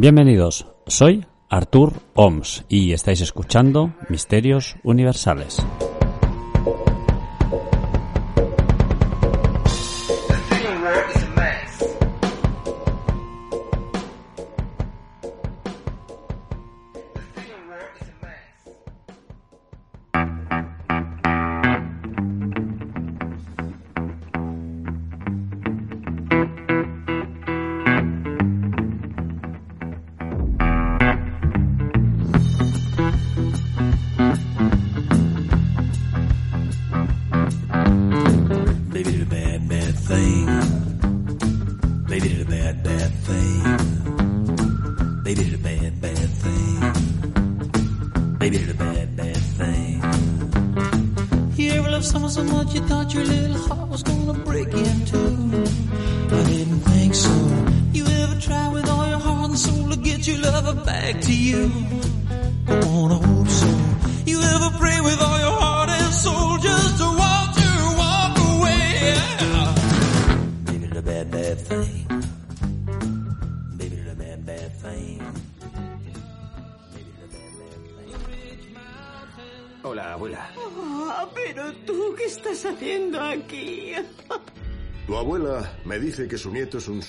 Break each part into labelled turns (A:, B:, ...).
A: Bienvenidos, soy Artur Oms y estáis escuchando Misterios Universales.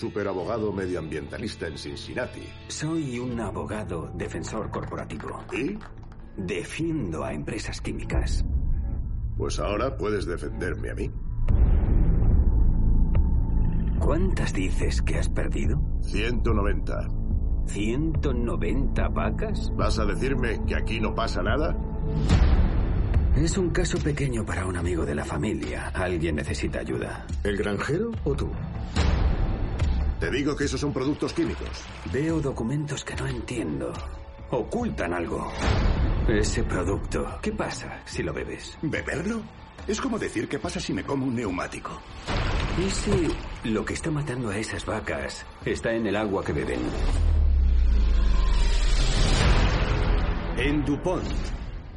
B: Superabogado medioambientalista en Cincinnati.
C: Soy un abogado defensor corporativo.
B: ¿Y?
C: Defiendo a empresas químicas.
B: Pues ahora puedes defenderme a mí.
C: ¿Cuántas dices que has perdido?
B: 190.
C: ¿190 vacas?
B: ¿Vas a decirme que aquí no pasa nada?
C: Es un caso pequeño para un amigo de la familia. Alguien necesita ayuda.
B: ¿El granjero o tú? Te digo que esos son productos químicos.
C: Veo documentos que no entiendo. Ocultan algo. Ese producto, ¿qué pasa si lo bebes?
D: ¿Beberlo? Es como decir qué pasa si me como un neumático.
C: ¿Y si lo que está matando a esas vacas está en el agua que beben?
E: En DuPont,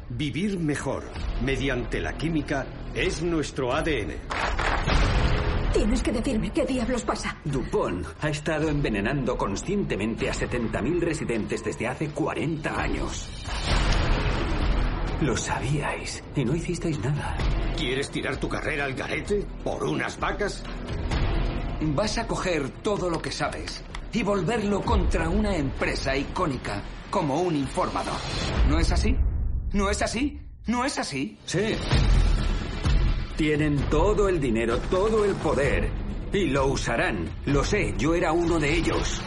E: vivir mejor mediante la química es nuestro ADN.
F: Tienes que decirme qué diablos pasa.
C: DuPont ha estado envenenando conscientemente a 70.000 residentes desde hace 40 años. Lo sabíais y no hicisteis nada.
E: ¿Quieres tirar tu carrera al garete por unas vacas?
G: Vas a coger todo lo que sabes y volverlo contra una empresa icónica como un informador. ¿No es así? ¿No es así? ¿No es así?
C: Sí. Tienen todo el dinero, todo el poder. Y lo usarán. Lo sé, yo era uno de ellos.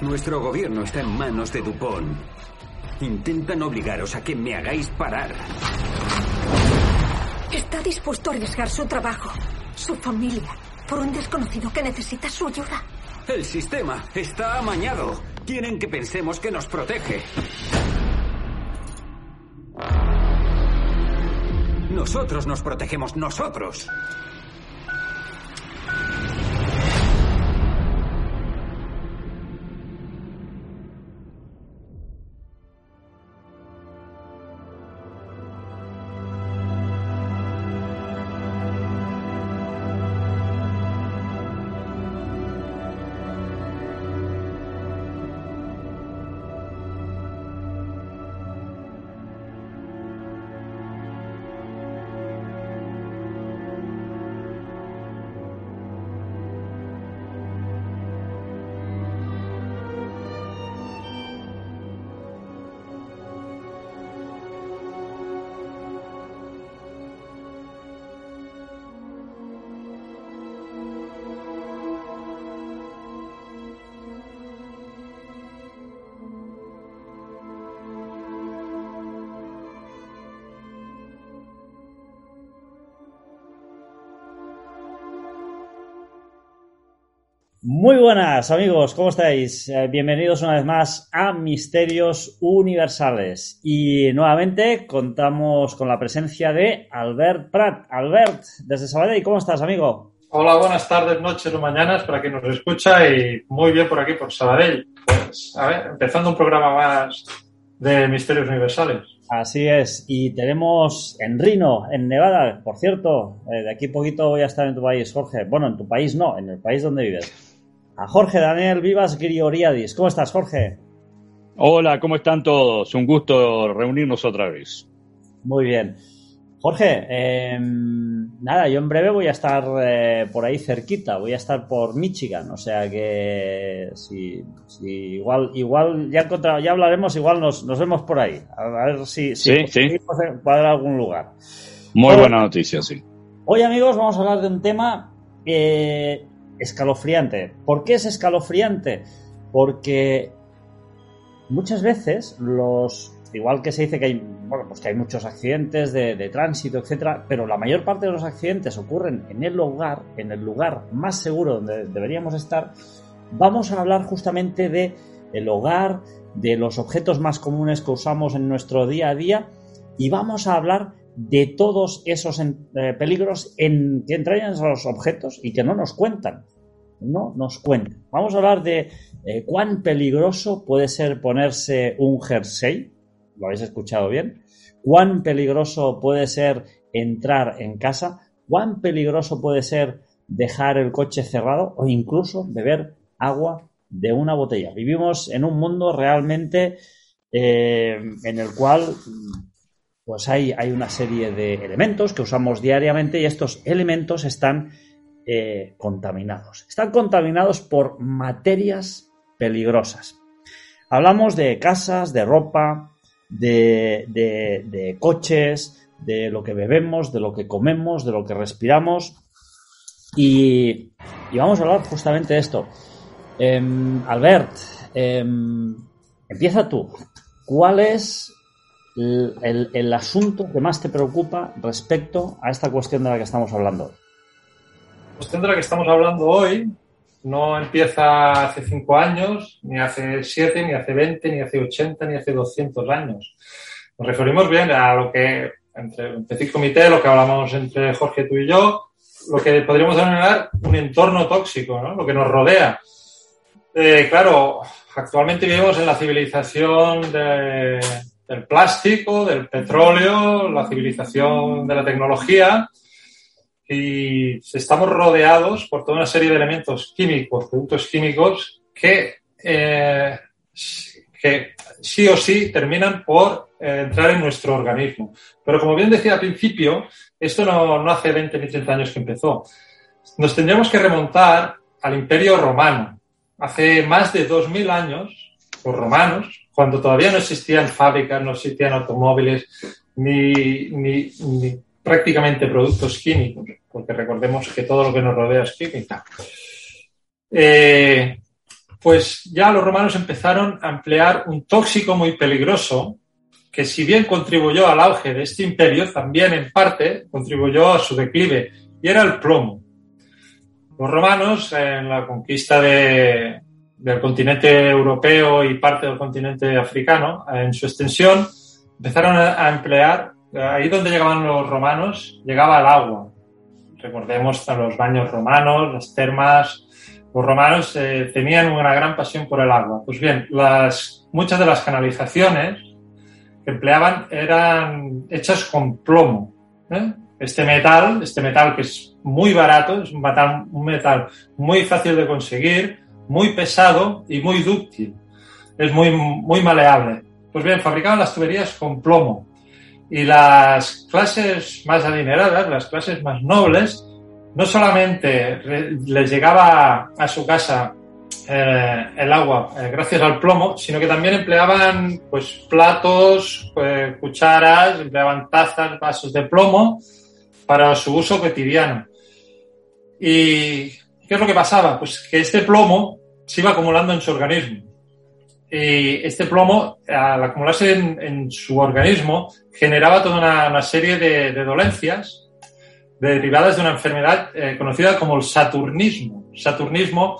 C: Nuestro gobierno está en manos de Dupont. Intentan obligaros a que me hagáis parar.
F: Está dispuesto a arriesgar su trabajo, su familia, por un desconocido que necesita su ayuda.
C: El sistema está amañado. Quieren que pensemos que nos protege. Nosotros nos protegemos, nosotros.
H: Muy buenas amigos, ¿cómo estáis? Eh, bienvenidos una vez más a Misterios Universales. Y nuevamente contamos con la presencia de Albert Prat. Albert, desde Sabadell, ¿cómo estás, amigo?
I: Hola, buenas tardes, noches o mañanas para quien nos escucha y muy bien por aquí, por Sabadell. Pues, a ver, empezando un programa más de Misterios Universales.
H: Así es, y tenemos en Rino, en Nevada, por cierto, eh, de aquí poquito voy a estar en tu país, Jorge. Bueno, en tu país no, en el país donde vives. A Jorge Daniel Vivas Grioriadis. ¿Cómo estás, Jorge?
J: Hola, ¿cómo están todos? Un gusto reunirnos otra vez.
H: Muy bien. Jorge, eh, nada, yo en breve voy a estar eh, por ahí cerquita, voy a estar por Michigan, o sea que si, si igual, igual ya ya hablaremos, igual nos, nos vemos por ahí, a, ver si, si
J: Sí, sí.
H: cuadrar algún lugar.
J: Muy buena noticia, sí.
H: Hoy, amigos, vamos a hablar de un tema eh, escalofriante. ¿Por qué es escalofriante? Porque muchas veces los. Igual que se dice que hay, bueno, pues que hay muchos accidentes de, tránsito, etcétera, pero la mayor parte de los accidentes ocurren en el lugar, en el lugar más seguro donde deberíamos estar. Vamos a hablar justamente de el hogar, de los objetos más comunes que usamos en nuestro día a día y vamos a hablar de todos esos eh, peligros en, que entrañan esos objetos y que no nos cuentan. No nos cuentan. Vamos a hablar de eh, cuán peligroso puede ser ponerse un jersey. ¿Lo habéis escuchado bien? ¿Cuán peligroso puede ser entrar en casa? ¿Cuán peligroso puede ser dejar el coche cerrado o incluso beber agua de una botella? Vivimos en un mundo realmente eh, en el cual pues hay, hay una serie de elementos que usamos diariamente y estos elementos están eh, contaminados. Están contaminados por materias peligrosas. Hablamos de casas, de ropa, de, coches, de lo que bebemos, de lo que comemos, de lo que respiramos. Y, y vamos a hablar justamente de esto. Em, Albert, em, empieza tú. ¿Cuál es el, asunto que más te preocupa respecto a esta cuestión de la que estamos hablando?
I: La cuestión de la que estamos hablando hoy no empieza hace 5 años, ni hace 7, ni hace 20, ni hace 80, ni hace 200 años. Nos referimos bien a lo que, entre el petit comité, lo que hablamos entre Jorge, tú y yo, lo que podríamos denominar un entorno tóxico, ¿no? lo que nos rodea. Eh, claro, actualmente vivimos en la civilización de- del plástico, del petróleo, la civilización de la tecnología y estamos rodeados por toda una serie de elementos químicos, productos químicos que, eh, que sí o sí terminan por eh, entrar en nuestro organismo. Pero como bien decía al principio, esto no, no hace 20 ni 30 años que empezó. Nos tendríamos que remontar al Imperio Romano. Hace más de 2.000 años, los romanos, cuando todavía no existían fábricas, no existían automóviles, ni, prácticamente productos químicos, porque recordemos que todo lo que nos rodea es química. Eh, pues ya los romanos empezaron a emplear un tóxico muy peligroso que si bien contribuyó al auge de este imperio, también en parte contribuyó a su declive, y era el plomo. Los romanos, en la conquista de- del continente europeo y parte del continente africano, en su extensión, empezaron a, emplear, ahí donde llegaban los romanos, llegaba el agua. Recordemos a los baños romanos, las termas. Los romanos eh, tenían una gran pasión por el agua. Pues bien, las, muchas de las canalizaciones que empleaban eran hechas con plomo. ¿eh? Este metal, este metal que es muy barato, es un metal muy fácil de conseguir, muy pesado y muy dúctil. Es muy, muy maleable. Pues bien, fabricaban las tuberías con plomo. Y las clases más adineradas, las clases más nobles, no solamente les llegaba a su casa eh, el agua eh, gracias al plomo, sino que también empleaban pues platos, eh, cucharas, empleaban tazas, vasos de plomo para su uso cotidiano. ¿Y qué es lo que pasaba? Pues que este plomo se iba acumulando en su organismo. Y este plomo, al acumularse en, en su organismo, generaba toda una, una serie de, de dolencias derivadas de una enfermedad eh, conocida como el saturnismo. Saturnismo,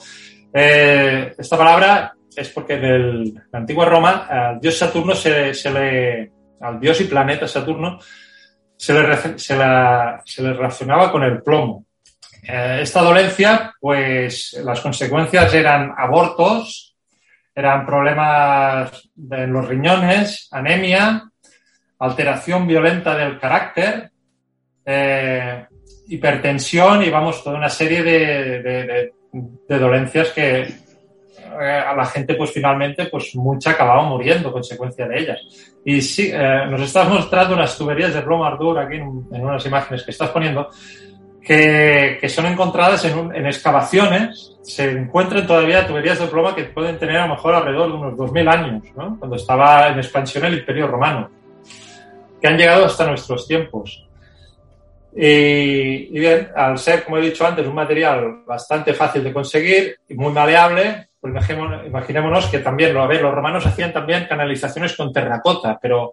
I: eh, esta palabra es porque en el- la antigua Roma al dios Saturno se, se le, al dios y planeta Saturno se le, se la- se le relacionaba con el plomo. Eh, esta dolencia, pues las consecuencias eran abortos, eran problemas en los riñones, anemia, alteración violenta del carácter, eh, hipertensión y vamos, toda una serie de, dolencias que eh, a la gente, pues finalmente, pues mucha acababa muriendo consecuencia de ellas. Y sí, nos estás mostrando unas tuberías de plomo Artur aquí en, unas imágenes que estás poniendo, que, que son encontradas en, en, excavaciones. Se encuentran todavía tuberías de plomo que pueden tener a lo mejor alrededor de unos 2.000 años, ¿no? cuando estaba en expansión el Imperio Romano, que han llegado hasta nuestros tiempos. Y, y, bien, al ser, como he dicho antes, un material bastante fácil de conseguir y muy maleable, pues imaginémonos que también, a ver, los romanos hacían también canalizaciones con terracota, pero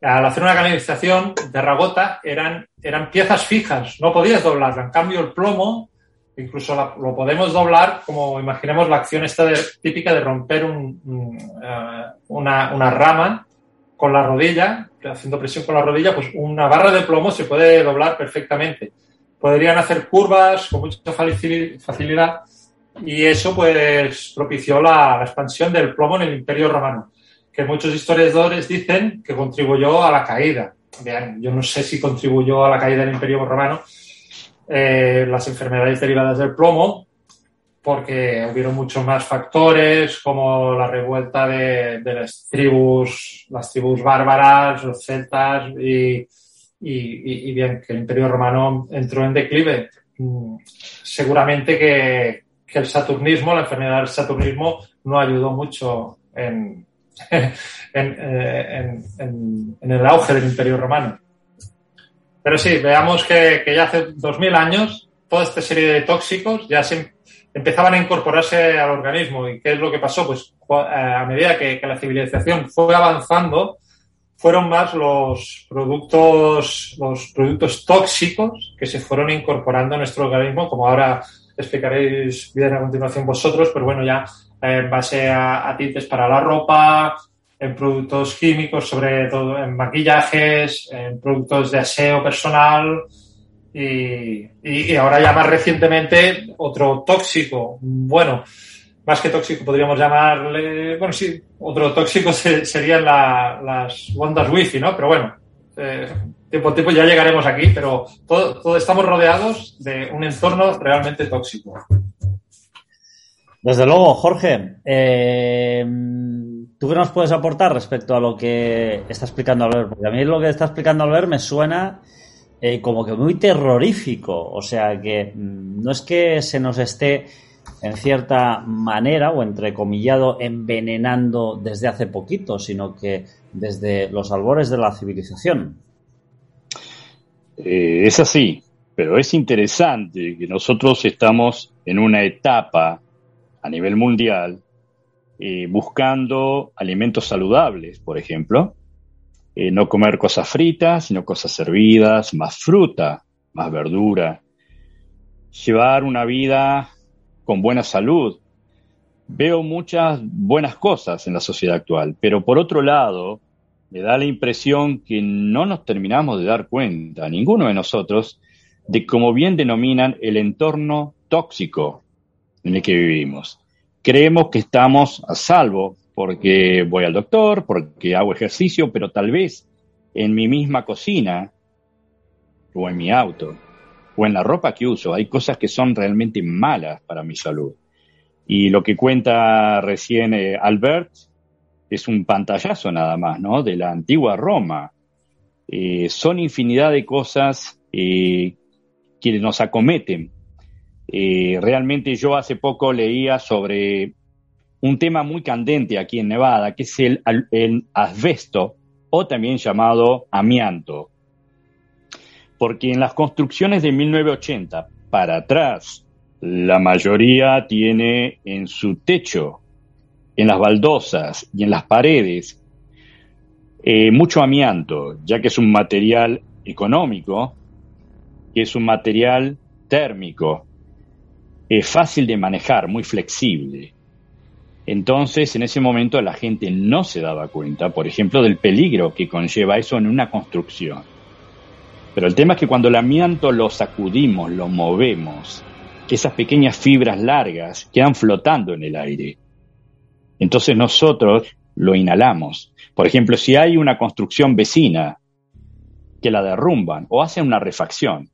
I: al hacer una canalización, terracota eran, eran piezas fijas, no podías doblarla. En cambio, el plomo, incluso lo podemos doblar, como imaginemos la acción esta típica de romper un, eh, una, una rama con la rodilla, haciendo presión con la rodilla, pues una barra de plomo se puede doblar perfectamente. Podrían hacer curvas con mucha facilidad y eso pues propició la, expansión del plomo en el Imperio Romano, que muchos historiadores dicen que contribuyó a la caída. Vean, yo no sé si contribuyó a la caída del Imperio Romano eh, las enfermedades derivadas del plomo, porque hubieron muchos más factores, como la revuelta de, las tribus, las tribus bárbaras, los celtas, y, y bien, que el Imperio Romano entró en declive. Mm, seguramente que, que el saturnismo, la enfermedad del saturnismo, no ayudó mucho en, en, el auge del Imperio Romano. Pero sí, veamos que, ya hace 2000 años toda esta serie de tóxicos ya se empezaban a incorporarse al organismo. ¿Y qué es lo que pasó? Pues a medida que la civilización fue avanzando, fueron más los productos, los productos tóxicos que se fueron incorporando a nuestro organismo, como ahora explicaréis bien a continuación vosotros, pero bueno, ya en base a, tintes para la ropa, en productos químicos, sobre todo en maquillajes, en productos de aseo personal y, ahora ya más recientemente otro tóxico. Bueno, más que tóxico podríamos llamarle, bueno, sí, otro tóxico serían las ondas wifi, ¿no? Pero bueno, eh, tiempo tiempo ya llegaremos aquí, pero todo, estamos rodeados de un entorno realmente tóxico.
H: Desde luego, Jorge, eh, ¿tú qué nos puedes aportar respecto a lo que está explicando Albert? Porque a mí lo que está explicando Albert me suena eh, como que muy terrorífico. O sea, que mm, no es que se nos esté en cierta manera o entrecomillado envenenando desde hace poquito, sino que desde los albores de la civilización.
J: Eh, es así, pero es interesante que nosotros estamos en una etapa a nivel mundial eh, buscando alimentos saludables, por ejemplo, eh, no comer cosas fritas, sino cosas servidas, más fruta, más verdura, llevar una vida con buena salud. Veo muchas buenas cosas en la sociedad actual, pero por otro lado, me da la impresión que no nos terminamos de dar cuenta, ninguno de nosotros, de como bien denominan el entorno tóxico en el que vivimos. Creemos que estamos a salvo porque voy al doctor, porque hago ejercicio, pero tal vez en mi misma cocina o en mi auto o en la ropa que uso hay cosas que son realmente malas para mi salud. Y lo que cuenta recién eh, Albert es un pantallazo nada más, ¿no? De la antigua Roma. Eh, son infinidad de cosas eh, que nos acometen. Eh, realmente yo hace poco leía sobre un tema muy candente aquí en Nevada, que es el, asbesto, o también llamado amianto. Porque en las construcciones de 1980 para atrás, la mayoría tiene en su techo en las baldosas y en las paredes eh, mucho amianto, ya que es un material económico, que es un material térmico, es fácil de manejar, muy flexible. Entonces, en ese momento la gente no se daba cuenta, por ejemplo, del peligro que conlleva eso en una construcción. Pero el tema es que cuando el amianto lo sacudimos, lo movemos, esas pequeñas fibras largas quedan flotando en el aire. Entonces nosotros lo inhalamos. Por ejemplo, si hay una construcción vecina que la derrumban o hacen una refacción,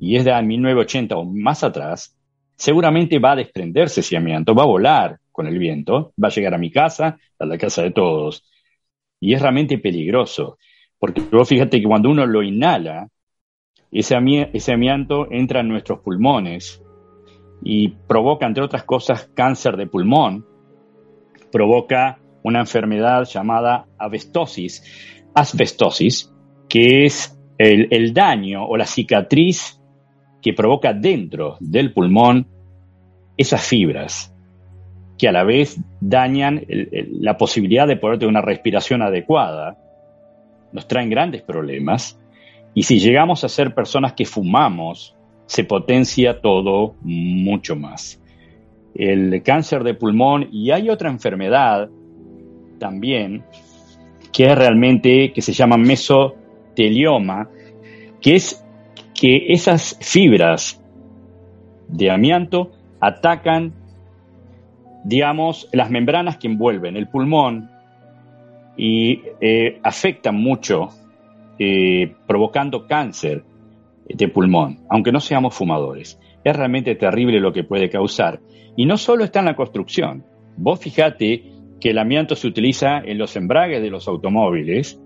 J: y es de 1980 o más atrás, seguramente va a desprenderse ese amianto, va a volar con el viento, va a llegar a mi casa, a la casa de todos. Y es realmente peligroso, porque luego fíjate que cuando uno lo inhala, ese, ese amianto entra en nuestros pulmones y provoca, entre otras cosas, cáncer de pulmón, provoca una enfermedad llamada asbestosis, asbestosis, que es el, daño o la cicatriz que provoca dentro del pulmón esas fibras que a la vez dañan la posibilidad de poder tener una respiración adecuada, nos traen grandes problemas. Y si llegamos a ser personas que fumamos, se potencia todo mucho más. El cáncer de pulmón y hay otra enfermedad también que es realmente, que se llama mesotelioma, que es que esas fibras de amianto atacan, digamos, las membranas que envuelven el pulmón y eh, afectan mucho, eh, provocando cáncer de pulmón, aunque no seamos fumadores. Es realmente terrible lo que puede causar. Y no solo está en la construcción. Vos fijate que el amianto se utiliza en los embragues de los automóviles,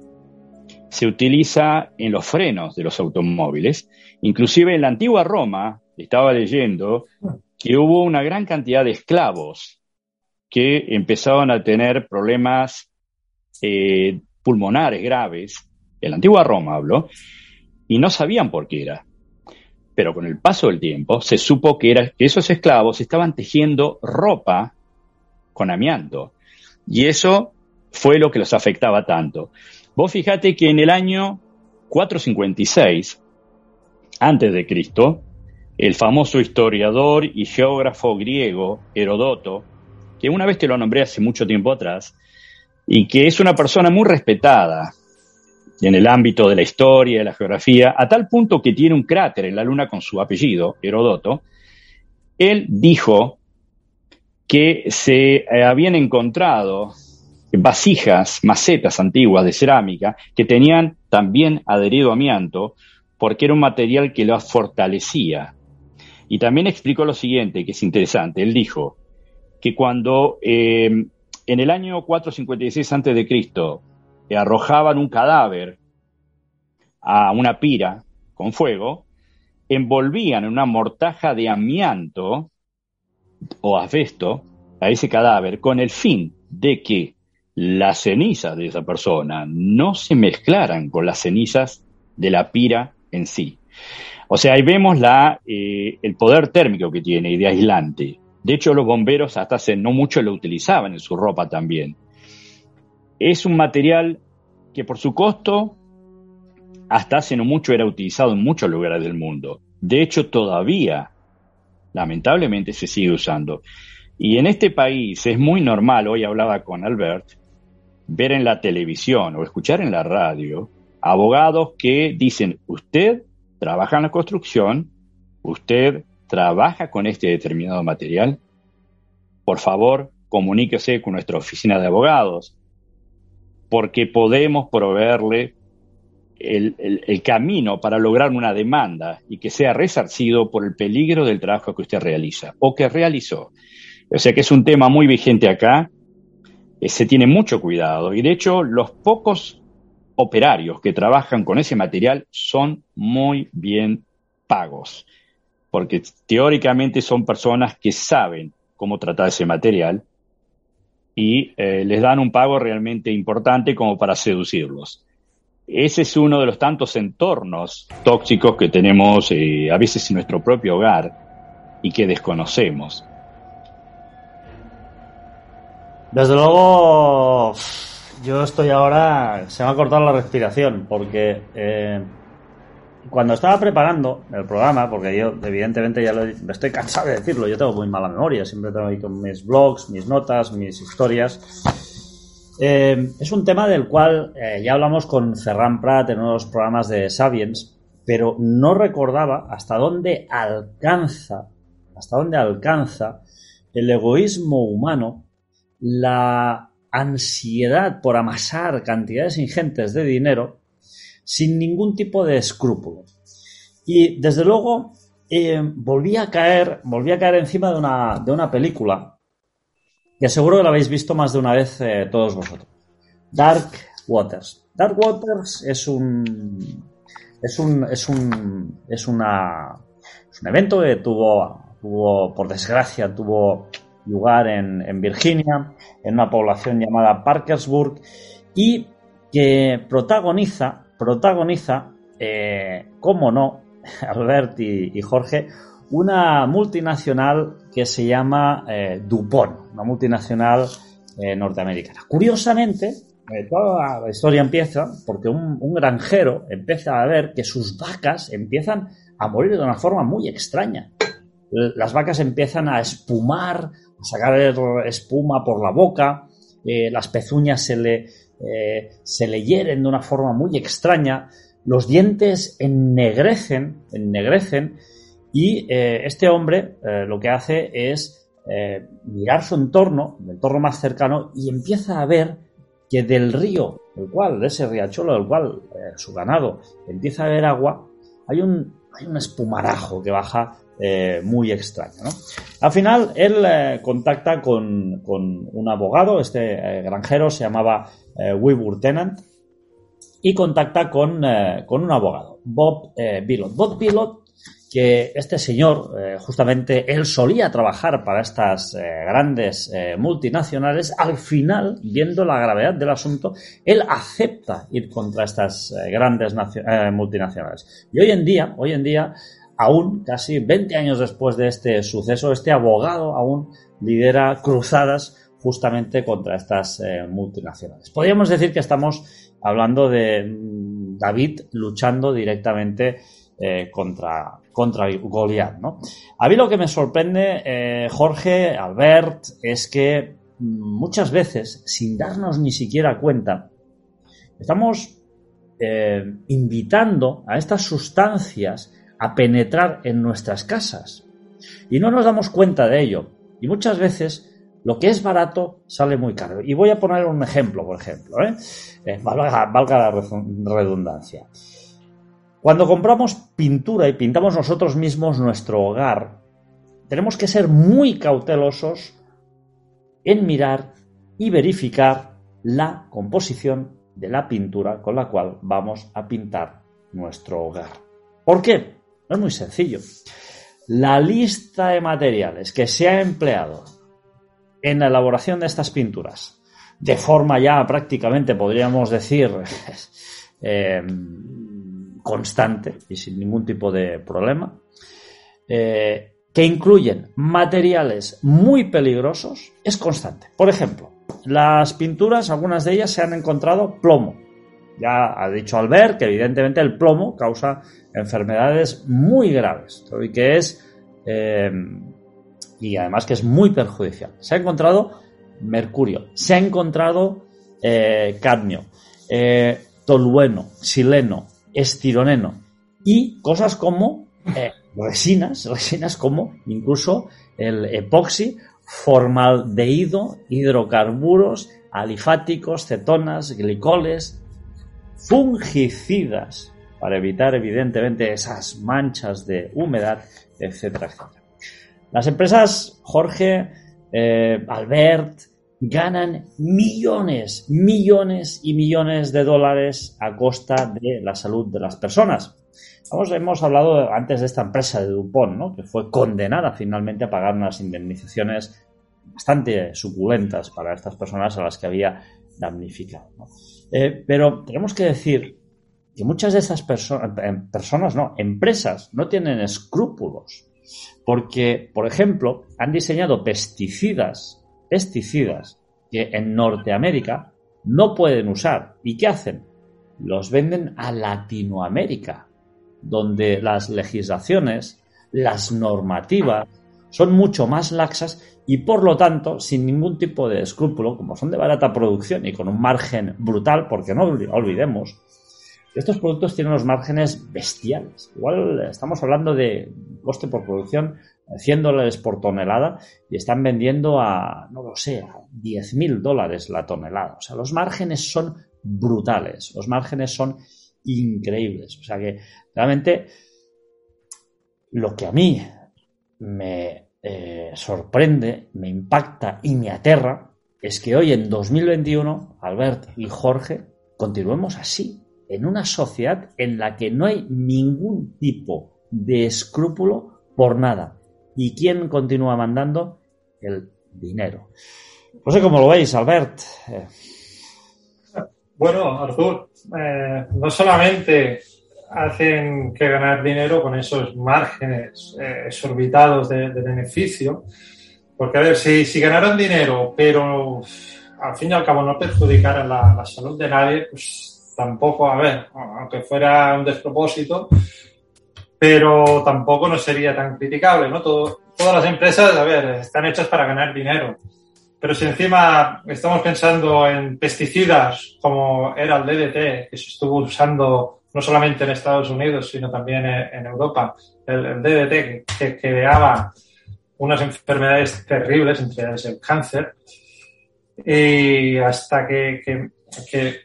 J: se utiliza en los frenos de los automóviles, inclusive en la antigua Roma, estaba leyendo que hubo una gran cantidad de esclavos que empezaban a tener problemas eh, pulmonares graves, en la antigua Roma hablo, y no sabían por qué era. Pero con el paso del tiempo se supo que, era, que esos esclavos estaban tejiendo ropa con amianto. Y eso fue lo que los afectaba tanto. Vos fíjate que en el año 456, antes de Cristo, el famoso historiador y geógrafo griego Herodoto, que una vez te lo nombré hace mucho tiempo atrás, y que es una persona muy respetada en el ámbito de la historia, de la geografía, a tal punto que tiene un cráter en la Luna con su apellido, Herodoto, él dijo que se habían encontrado vasijas, macetas antiguas de cerámica que tenían también adherido amianto porque era un material que lo fortalecía. Y también explicó lo siguiente, que es interesante. Él dijo que cuando eh, en el año 456 a.C. arrojaban un cadáver a una pira con fuego, envolvían en una mortaja de amianto o asbesto a ese cadáver con el fin de que las cenizas de esa persona no se mezclaran con las cenizas de la pira en sí. O sea, ahí vemos la, eh, el poder térmico que tiene y de aislante. De hecho, los bomberos hasta hace no mucho lo utilizaban en su ropa también. Es un material que por su costo hasta hace no mucho era utilizado en muchos lugares del mundo. De hecho, todavía lamentablemente se sigue usando. Y en este país es muy normal, hoy hablaba con Albert, ver en la televisión o escuchar en la radio abogados que dicen, usted trabaja en la construcción, usted trabaja con este determinado material, por favor, comuníquese con nuestra oficina de abogados, porque podemos proveerle el, camino para lograr una demanda y que sea resarcido por el peligro del trabajo que usted realiza o que realizó. O sea que es un tema muy vigente acá, eh, se tiene mucho cuidado y de hecho los pocos operarios que trabajan con ese material son muy bien pagos, porque teóricamente son personas que saben cómo tratar ese material y eh, les dan un pago realmente importante como para seducirlos. Ese es uno de los tantos entornos tóxicos que tenemos eh, a veces en nuestro propio hogar y que desconocemos.
H: Desde luego, yo estoy ahora, se me ha cortado la respiración, porque eh, cuando estaba preparando el programa, porque yo evidentemente ya lo estoy cansado de decirlo, yo tengo muy mala memoria, siempre tengo ahí con mis blogs, mis notas, mis historias, Eh, es un tema del cual eh, ya hablamos con Ferran Prat en unos programas de Sapiens, pero no recordaba hasta dónde alcanza, hasta dónde alcanza el egoísmo humano, la ansiedad por amasar cantidades ingentes de dinero sin ningún tipo de escrúpulo. Y desde luego eh, volví a caer, a caer encima de una, de una película que seguro que la habéis visto más de una vez eh, todos vosotros. Dark Waters. Dark Waters es un es un es un es una es un evento que tuvo tuvo por desgracia tuvo lugar en, Virginia en una población llamada Parkersburg y que protagoniza protagoniza eh, cómo no Albert y, Jorge, una multinacional que se llama eh, DuPont, una multinacional eh, norteamericana. Curiosamente, eh, toda la historia empieza porque un, granjero empieza a ver que sus vacas empiezan a morir de una forma muy extraña. Las vacas empiezan a espumar, sacar espuma por la boca, las pezuñas se le, se le hieren de una forma muy extraña, los dientes ennegrecen, ennegrecen y eh, este hombre eh, lo que hace es eh, mirar su entorno, el entorno más cercano, y empieza a ver que del río, el cual, de ese riachuelo del cual su ganado empieza a ver agua, hay un, hay un espumarajo que baja muy extraño. Al final, él contacta con, con, un abogado, este granjero se llamaba Wilbur Tennant, y contacta con, eh, con un abogado, Bob eh, Billot. Bob Billot, que este señor, eh, justamente él solía trabajar para estas grandes multinacionales, al final, viendo la gravedad del asunto, él acepta ir contra estas grandes multinacionales. Y hoy en día, hoy en día, aún casi 20 años después de este suceso, este abogado aún lidera cruzadas justamente contra estas multinacionales. Podríamos decir que estamos hablando de mm, David luchando directamente eh, contra, contra Goliat. ¿no? A mí lo que me sorprende, eh, Jorge, Albert, es que mm, muchas veces, sin darnos ni siquiera cuenta, estamos eh, invitando a estas sustancias a penetrar en nuestras casas. Y no nos damos cuenta de ello. Y muchas veces lo que es barato sale muy caro. Y voy a poner un ejemplo, por ejemplo, ¿eh? Eh, valga, la redundancia. Cuando compramos pintura y pintamos nosotros mismos nuestro hogar, tenemos que ser muy cautelosos en mirar y verificar la composición de la pintura con la cual vamos a pintar nuestro hogar. ¿Por qué? Es muy sencillo. La lista de materiales que se ha empleado en la elaboración de estas pinturas, de forma ya prácticamente, podríamos decir, eh, constante y sin ningún tipo de problema, eh, que incluyen materiales muy peligrosos, es constante. Por ejemplo, las pinturas, algunas de ellas se han encontrado plomo. Ya ha dicho Albert que evidentemente el plomo causa enfermedades muy graves y que es eh, y además que es muy perjudicial. Se ha encontrado mercurio, se ha encontrado eh, cadmio, eh, tolueno, sileno, estironeno y cosas como eh, resinas, resinas como incluso el epoxi, formaldehído, hidrocarburos, alifáticos, cetonas, glicoles, fungicidas para evitar evidentemente esas manchas de humedad, etcétera, etcétera. Las empresas, Jorge, eh, Albert, ganan millones, millones y millones de dólares a costa de la salud de las personas. Hemos hablado antes de esta empresa de Dupont, ¿no? que fue condenada finalmente a pagar unas indemnizaciones bastante suculentas para estas personas a las que había damnificado. Eh, pero tenemos que decir que muchas de estas personas, no, empresas, no tienen escrúpulos porque, por ejemplo, han diseñado pesticidas, pesticidas que en Norteamérica no pueden usar. ¿Y qué hacen? Los venden a Latinoamérica, donde las legislaciones, las normativas son mucho más laxas y por lo tanto sin ningún tipo de escrúpulo, como son de barata producción y con un margen brutal, porque no olvidemos, estos productos tienen unos márgenes bestiales. Igual estamos hablando de coste por producción 100 dólares por tonelada y están vendiendo a, no lo sé, a 10 mil dólares la tonelada. O sea, los márgenes son brutales, los márgenes son increíbles. O sea que realmente lo que a mí me eh, sorprende, me impacta y me aterra es que hoy en 2021, Albert y Jorge, continuemos así, en una sociedad en la que no hay ningún tipo de escrúpulo por nada. ¿Y quién continúa mandando? El dinero. No sé cómo lo veis, Albert.
I: Bueno, Artur, eh, no solamente hacen que ganar dinero con esos márgenes eh, exorbitados de, beneficio, porque a ver, si, si ganaran dinero, pero al fin y al cabo no perjudicaran la, la salud de nadie, pues tampoco, a ver, aunque fuera un despropósito, pero tampoco no sería tan criticable, ¿no? todas las empresas, a ver, están hechas para ganar dinero. Pero si encima estamos pensando en pesticidas como era el DDT, que se estuvo usando no solamente en Estados Unidos, sino también en Europa, el, DDT que, creaba unas enfermedades terribles, entre ellas el cáncer, y hasta que, que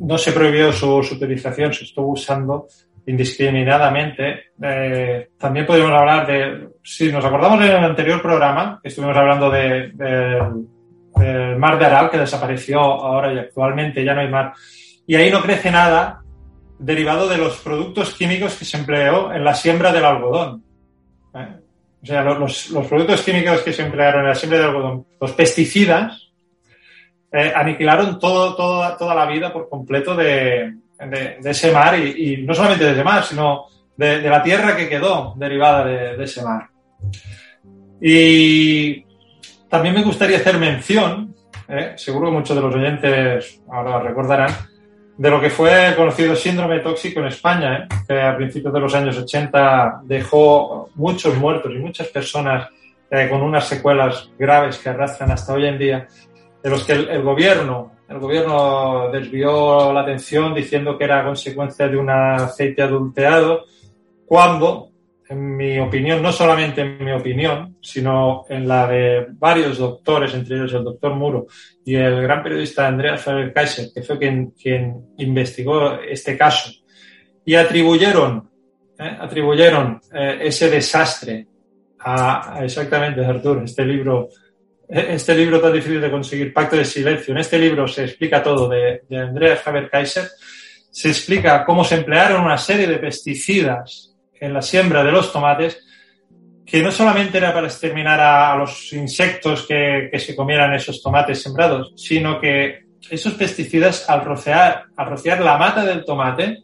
I: no se prohibió su, utilización, se estuvo usando indiscriminadamente. Eh, también podemos hablar de, si nos acordamos en el anterior programa, estuvimos hablando de, del mar de Aral, que desapareció ahora y actualmente ya no hay mar, y ahí no crece nada derivado de los productos químicos que se empleó en la siembra del algodón. ¿eh? O sea, los, los, productos químicos que se emplearon en la siembra del algodón, los pesticidas, eh, aniquilaron todo, toda la vida por completo de, ese mar y, no solamente de ese mar, sino de, la tierra que quedó derivada de, ese mar. Y también me gustaría hacer mención, eh, seguro que muchos de los oyentes ahora recordarán, de lo que fue el conocido síndrome tóxico en España, eh, que a principios de los años 80 dejó muchos muertos y muchas personas con unas secuelas graves que arrastran hasta hoy en día de los que el, gobierno, el gobierno desvió la atención diciendo que era consecuencia de un aceite adulterado, cuando, en mi opinión, no solamente en mi opinión, sino en la de varios doctores, entre ellos el doctor Muro y el gran periodista Andreas Faber-Kaiser, que fue quien, quien investigó este caso, y atribuyeron, eh, atribuyeron eh, ese desastre a, a exactamente, Artur, este libro este libro tan difícil de conseguir, Pacto de Silencio. En este libro se explica todo de, de Andreas Faber-Kaiser. Se explica cómo se emplearon una serie de pesticidas en la siembra de los tomates, que no solamente era para exterminar a, los insectos que, se comieran esos tomates sembrados, sino que esos pesticidas, al rociar, al rociar la mata del tomate,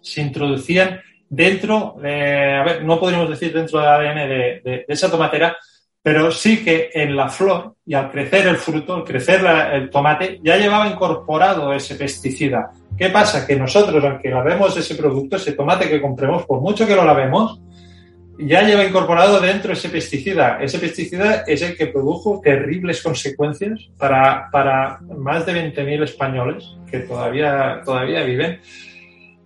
I: se introducían dentro, de, a ver, no podríamos decir dentro del ADN de esa tomatera, pero sí que en la flor y al crecer el fruto, al crecer el tomate, ya llevaba incorporado ese pesticida. ¿Qué pasa? Que nosotros, aunque lavemos ese producto, ese tomate que compremos, por mucho que lo lavemos, ya lleva incorporado dentro ese pesticida. Ese pesticida es el que produjo terribles consecuencias para, para más de 20.000 españoles que todavía, todavía viven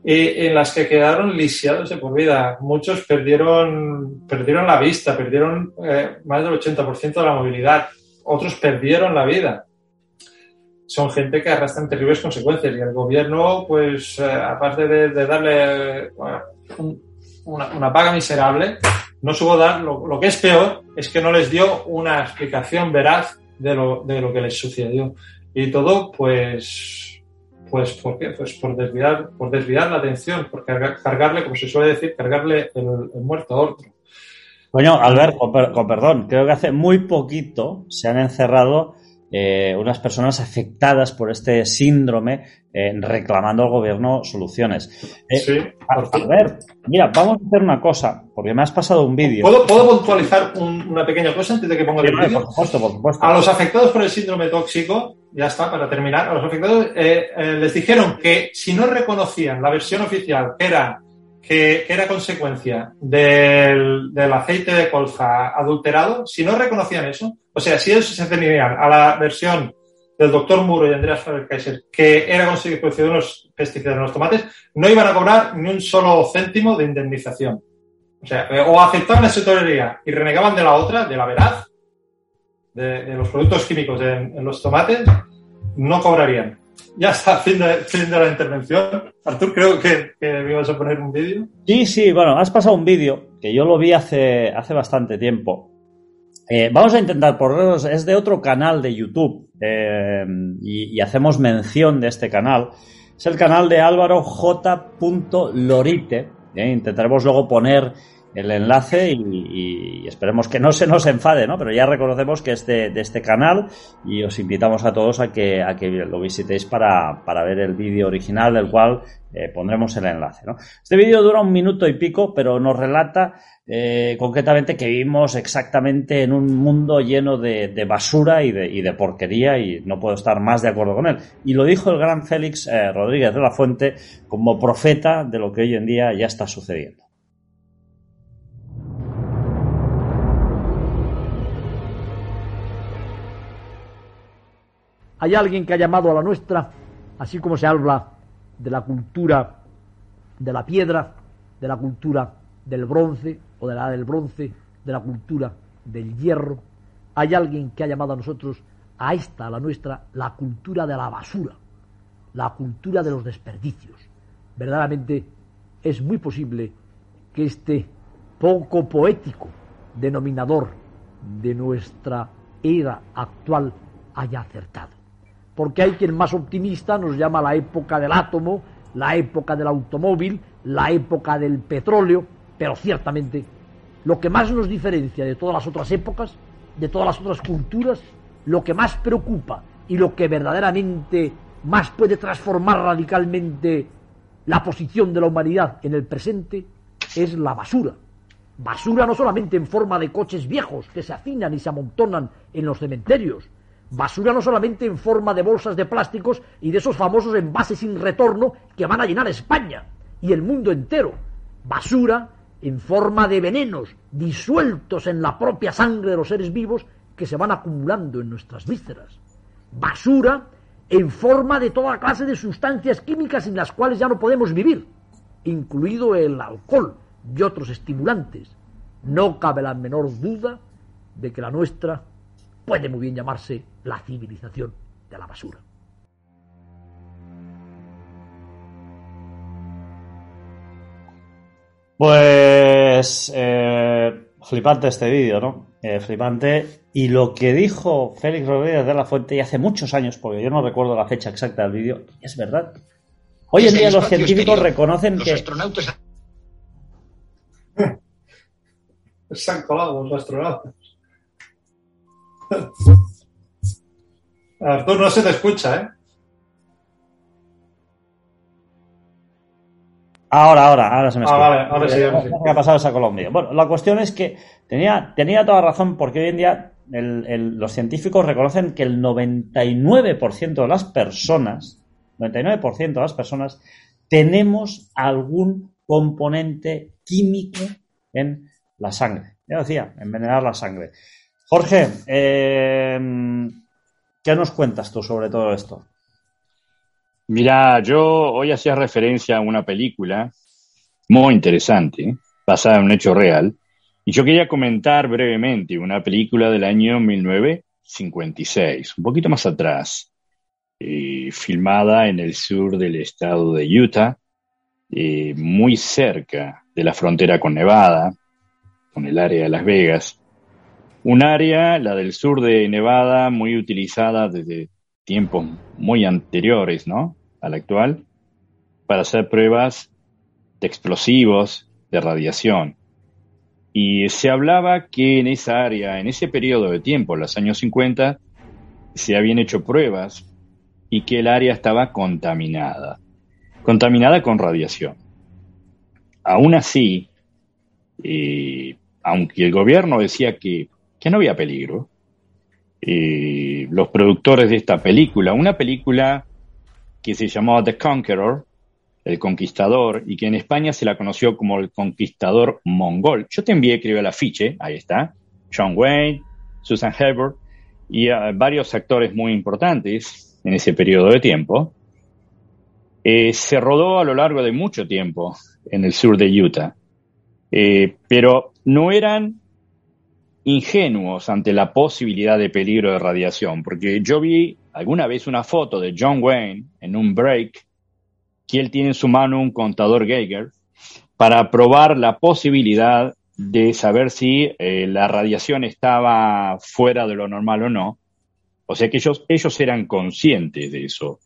I: en las que quedaron lisiados de por vida. Muchos perdieron, perdieron la vista, perdieron eh, más del 80% de la movilidad, otros perdieron la vida. Son gente que arrastran terribles consecuencias y el gobierno, pues, eh, aparte de, darle una, paga miserable, no supo dar, lo, lo, que es peor es que no les dio una explicación veraz de lo, de lo que les sucedió. Y todo, pues, pues, ¿por qué? Pues por desviar, por desviar la atención, por cargarle, como se suele decir, cargarle el, muerto a otro.
H: Coño, Albert, con, perdón, creo que hace muy poquito se han encerrado eh, unas personas afectadas por este síndrome eh, reclamando al gobierno soluciones. Eh, sí, a, ver, mira, vamos a hacer una cosa, porque me has pasado un vídeo.
I: ¿Puedo, ¿Puedo, puntualizar una pequeña cosa antes de que ponga el vídeo?
H: Por supuesto, por supuesto.
I: A los afectados por el síndrome tóxico, ya está, para terminar, a los afectados les dijeron que si no reconocían la versión oficial, que era que, que era consecuencia del, del aceite de colza adulterado, si no reconocían eso, o sea, si ellos se ceñían a la versión del doctor Muro y Andreas Faber-Kaiser, que era consecuencia de unos pesticidas en los tomates, no iban a cobrar ni un solo céntimo de indemnización. O sea, eh, o aceptaban esa teoría y renegaban de la otra, de la veraz, de, de los productos químicos en, en los tomates, no cobrarían. Ya está, fin de, fin de la intervención. Artur, creo que, que me ibas a poner un vídeo.
H: Sí, sí, bueno, has pasado un vídeo que yo lo vi hace, hace bastante tiempo. Eh, vamos a intentar ponerlos, es de otro canal de YouTube eh, y, y hacemos mención de este canal. Es el canal de Álvaro J. Lorite. ¿eh? Intentaremos luego poner el enlace y, y esperemos que no se nos enfade, ¿no? Pero ya reconocemos que es de, de este canal y os invitamos a todos a que, a que lo visitéis para, para ver el vídeo original del cual eh, pondremos el enlace, ¿no? Este vídeo dura un minuto y pico, pero nos relata eh, concretamente que vivimos exactamente en un mundo lleno de, de basura y de, y de, porquería y no puedo estar más de acuerdo con él. Y lo dijo el gran Félix eh, Rodríguez de la Fuente como profeta de lo que hoy en día ya está sucediendo.
K: Hay alguien que ha llamado a la nuestra, así como se habla de la cultura de la piedra, de la cultura del bronce o de la del bronce, de la cultura del hierro. Hay alguien que ha llamado a nosotros, a esta, a la nuestra, la cultura de la basura, la cultura de los desperdicios. Verdaderamente es muy posible que este poco poético denominador de nuestra era actual haya acertado porque hay quien más optimista nos llama la época del átomo, la época del automóvil, la época del petróleo, pero ciertamente lo que más nos diferencia de todas las otras épocas, de todas las otras culturas, lo que más preocupa y lo que verdaderamente más puede transformar radicalmente la posición de la humanidad en el presente es la basura. Basura no solamente en forma de coches viejos que se hacinan y se amontonan en los cementerios, Basura no solamente en forma de bolsas de plásticos y de esos famosos envases sin retorno que van a llenar España y el mundo entero. Basura en forma de venenos disueltos en la propia sangre de los seres vivos que se van acumulando en nuestras vísceras. Basura en forma de toda clase de sustancias químicas sin las cuales ya no podemos vivir, incluido el alcohol y otros estimulantes. No cabe la menor duda de que la nuestra puede muy bien llamarse la civilización de la basura.
H: Pues eh, flipante este vídeo, ¿no? Eh, flipante. Y lo que dijo Félix Rodríguez de la Fuente, y hace muchos años, porque yo no recuerdo la fecha exacta del vídeo, es verdad. Hoy en día los científicos reconocen
E: los
H: que...
E: astronautas
I: Se han colado los astronautas. Artur, no se te escucha, ¿eh?
H: Ahora, ahora, ahora se me
I: Ah,
H: escucha.
I: vale, ahora sí, ahora sí.
H: ¿Qué ha pasado esa Colombia? Bueno, la cuestión es que tenía, tenía toda razón porque hoy en día el- el- los científicos reconocen que el 99% de las personas, 99% de las personas, tenemos algún componente químico en la sangre. Ya decía, envenenar la sangre. Jorge, eh, ¿qué nos cuentas tú sobre todo esto?
J: Mira, yo hoy hacía referencia a una película muy interesante, basada en un hecho real, y yo quería comentar brevemente una película del año 1956, un poquito más atrás, eh, filmada en el sur del estado de Utah, eh, muy cerca de la frontera con Nevada, con el área de Las Vegas. Un área, la del sur de Nevada, muy utilizada desde tiempos muy anteriores, ¿no? Al actual, para hacer pruebas de explosivos, de radiación. Y se hablaba que en esa área, en ese periodo de tiempo, los años 50, se habían hecho pruebas y que el área estaba contaminada, contaminada con radiación. Aún así, eh, aunque el gobierno decía que, que no había peligro, eh, los productores de esta película, una película que se llamaba The Conqueror, el conquistador, y que en España se la conoció como el conquistador mongol. Yo te envié, creo, el afiche, ahí está, John Wayne, Susan Herbert y uh, varios actores muy importantes en ese periodo de tiempo. Eh, se rodó a lo largo de mucho tiempo en el sur de Utah, eh, pero no eran ingenuos ante la posibilidad de peligro de radiación, porque yo vi alguna vez una foto de John Wayne en un break que él tiene en su mano un contador Geiger para probar la posibilidad de saber si eh, la radiación estaba fuera de lo normal o no. O sea que ellos, ellos eran conscientes de eso.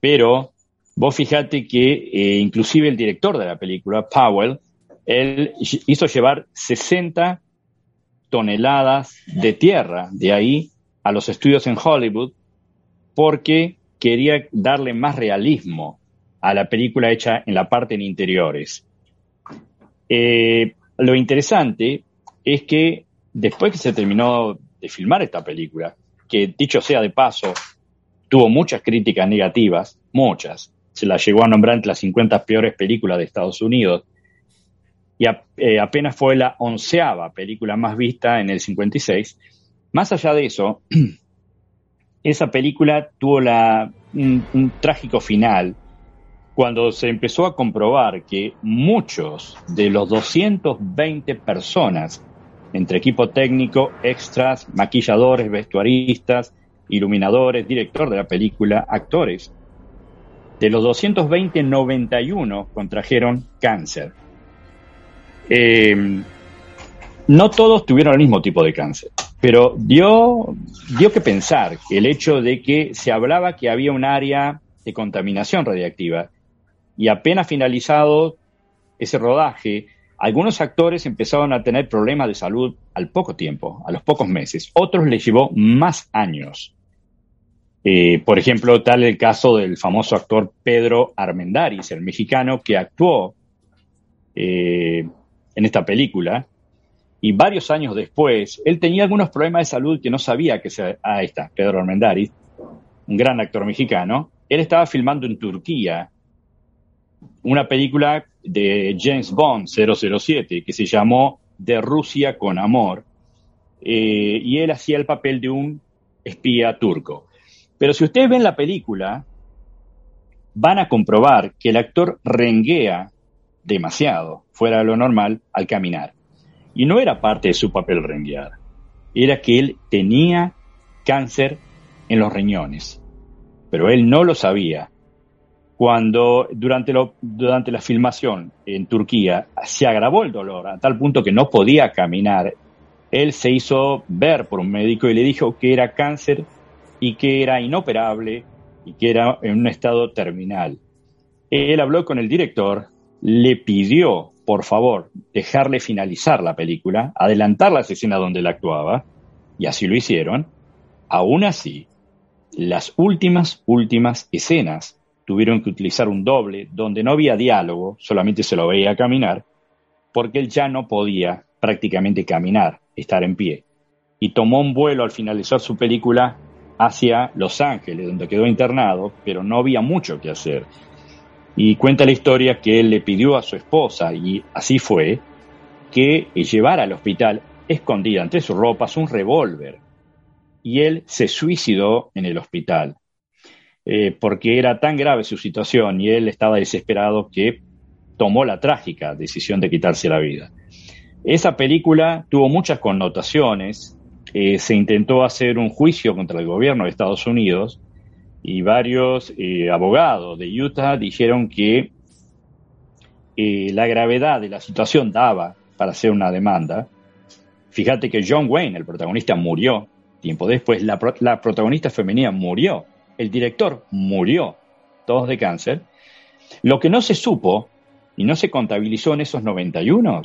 J: Pero vos fijate que eh, inclusive el director de la película, Powell, él hizo llevar 60 toneladas de tierra de ahí a los estudios en Hollywood porque quería darle más realismo a la película hecha en la parte en interiores. Eh, lo interesante es que después que se terminó de filmar esta película, que dicho sea de paso, tuvo muchas críticas negativas, muchas, se la llegó a nombrar entre las 50 peores películas de Estados Unidos, y eh, apenas fue la onceava película más vista en el 56. Más allá de eso, esa película tuvo la, un trágico final cuando se empezó a comprobar que muchos de los 220 personas, entre equipo técnico, extras, maquilladores, vestuaristas, iluminadores, director de la película, actores, de los 220, 91 contrajeron cáncer. Em, no todos tuvieron el mismo tipo de cáncer, pero dio, dio que pensar el hecho de que se hablaba que había un área de contaminación radiactiva y apenas finalizado ese rodaje, algunos actores empezaron a tener problemas de salud al poco tiempo, a los pocos meses. Otros les llevó más años. Eh, por ejemplo, tal el caso del famoso actor Pedro Armendáriz, el mexicano que actuó eh, en esta película. Y varios años después, él tenía algunos problemas de salud que no sabía que se... Ah, ahí Pedro Armendáriz, un gran actor mexicano. Él estaba filmando en Turquía una película de James Bond 007 que se llamó De Rusia con Amor, eh, y él hacía el papel de un espía turco. Pero si ustedes ven la película, van a comprobar que el actor renguea demasiado, fuera de lo normal, al caminar. Y no era parte de su papel renguear, era que él tenía cáncer en los riñones, pero él no lo sabía cuando durante, lo, durante la filmación en Turquía se agravó el dolor a tal punto que no podía caminar, él se hizo ver por un médico y le dijo que era cáncer y que era inoperable y que era en un estado terminal. Él habló con el director, le pidió, por favor, dejarle finalizar la película, adelantar las escenas donde él actuaba, y así lo hicieron. Aún así, las últimas, últimas escenas tuvieron que utilizar un doble donde no había diálogo, solamente se lo veía caminar, porque él ya no podía prácticamente caminar, estar en pie. Y tomó un vuelo al finalizar su película hacia Los Ángeles, donde quedó internado, pero no había mucho que hacer. Y cuenta la historia que él le pidió a su esposa, y así fue, que llevara al hospital escondida entre sus ropas un revólver. Y él se suicidó en el hospital. Eh, porque era tan grave su situación y él estaba desesperado que tomó la trágica decisión de quitarse la vida. Esa película tuvo muchas connotaciones, eh, se intentó hacer un juicio contra el gobierno de Estados Unidos y varios eh, abogados de Utah dijeron que la gravedad de la situación daba para hacer una demanda. Fíjate que John Wayne, el protagonista, murió. Tiempo después, la, la protagonista femenina murió el director murió, todos de cáncer. Lo que no se supo y no se contabilizó en esos 91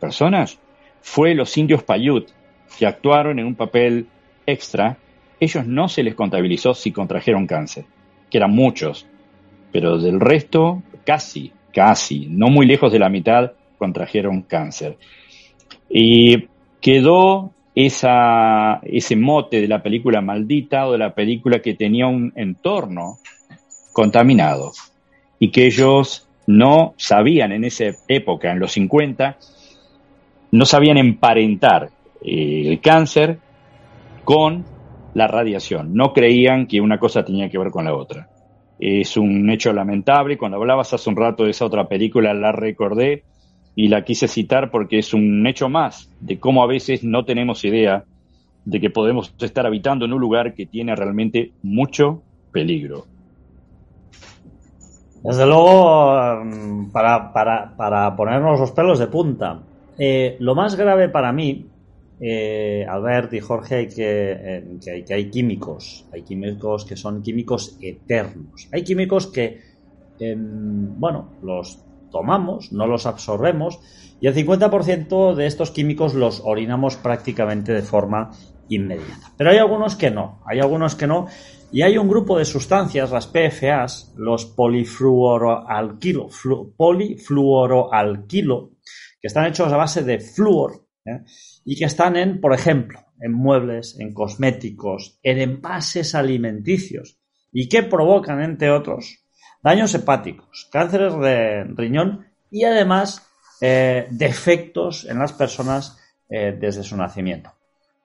J: personas fue los indios Paiute, que actuaron en un papel extra. Ellos no se les contabilizó si contrajeron cáncer, que eran muchos, pero del resto, casi, casi, no muy lejos de la mitad, contrajeron cáncer. Y quedó ese mote de la película maldita o de la película que tenía un entorno contaminado. y que ellos no sabían en esa época, en los 50, no sabían emparentar eh, el cáncer con la radiación. No creían que una cosa tenía que ver con la otra. Es un hecho lamentable. Cuando hablabas hace un rato de esa otra película, la recordé y la quise citar porque es un hecho más de cómo a veces no tenemos idea de que podemos estar habitando en un lugar que tiene realmente mucho peligro.
H: Desde luego, mm, para, para, para ponernos los pelos de punta, eh, lo más grave para mí, eh, Albert y Jorge, hay que, eh, que, hay, que hay químicos, hay químicos que son químicos eternos. Hay químicos que, em, bueno, los tomamos, no los absorbemos y el 50% de estos químicos los orinamos prácticamente de forma inmediata. Pero hay algunos que no, hay algunos que no y hay un grupo de sustancias, las PFAs, los polifluoroalquilo, polifluoroalquilo, que están hechos a base de flúor ¿eh? y que están en, por ejemplo, en muebles, en cosméticos, en envases alimenticios y que provocan, entre otros, daños hepáticos, cánceres de riñón y además eh, defectos en las personas eh, desde su nacimiento.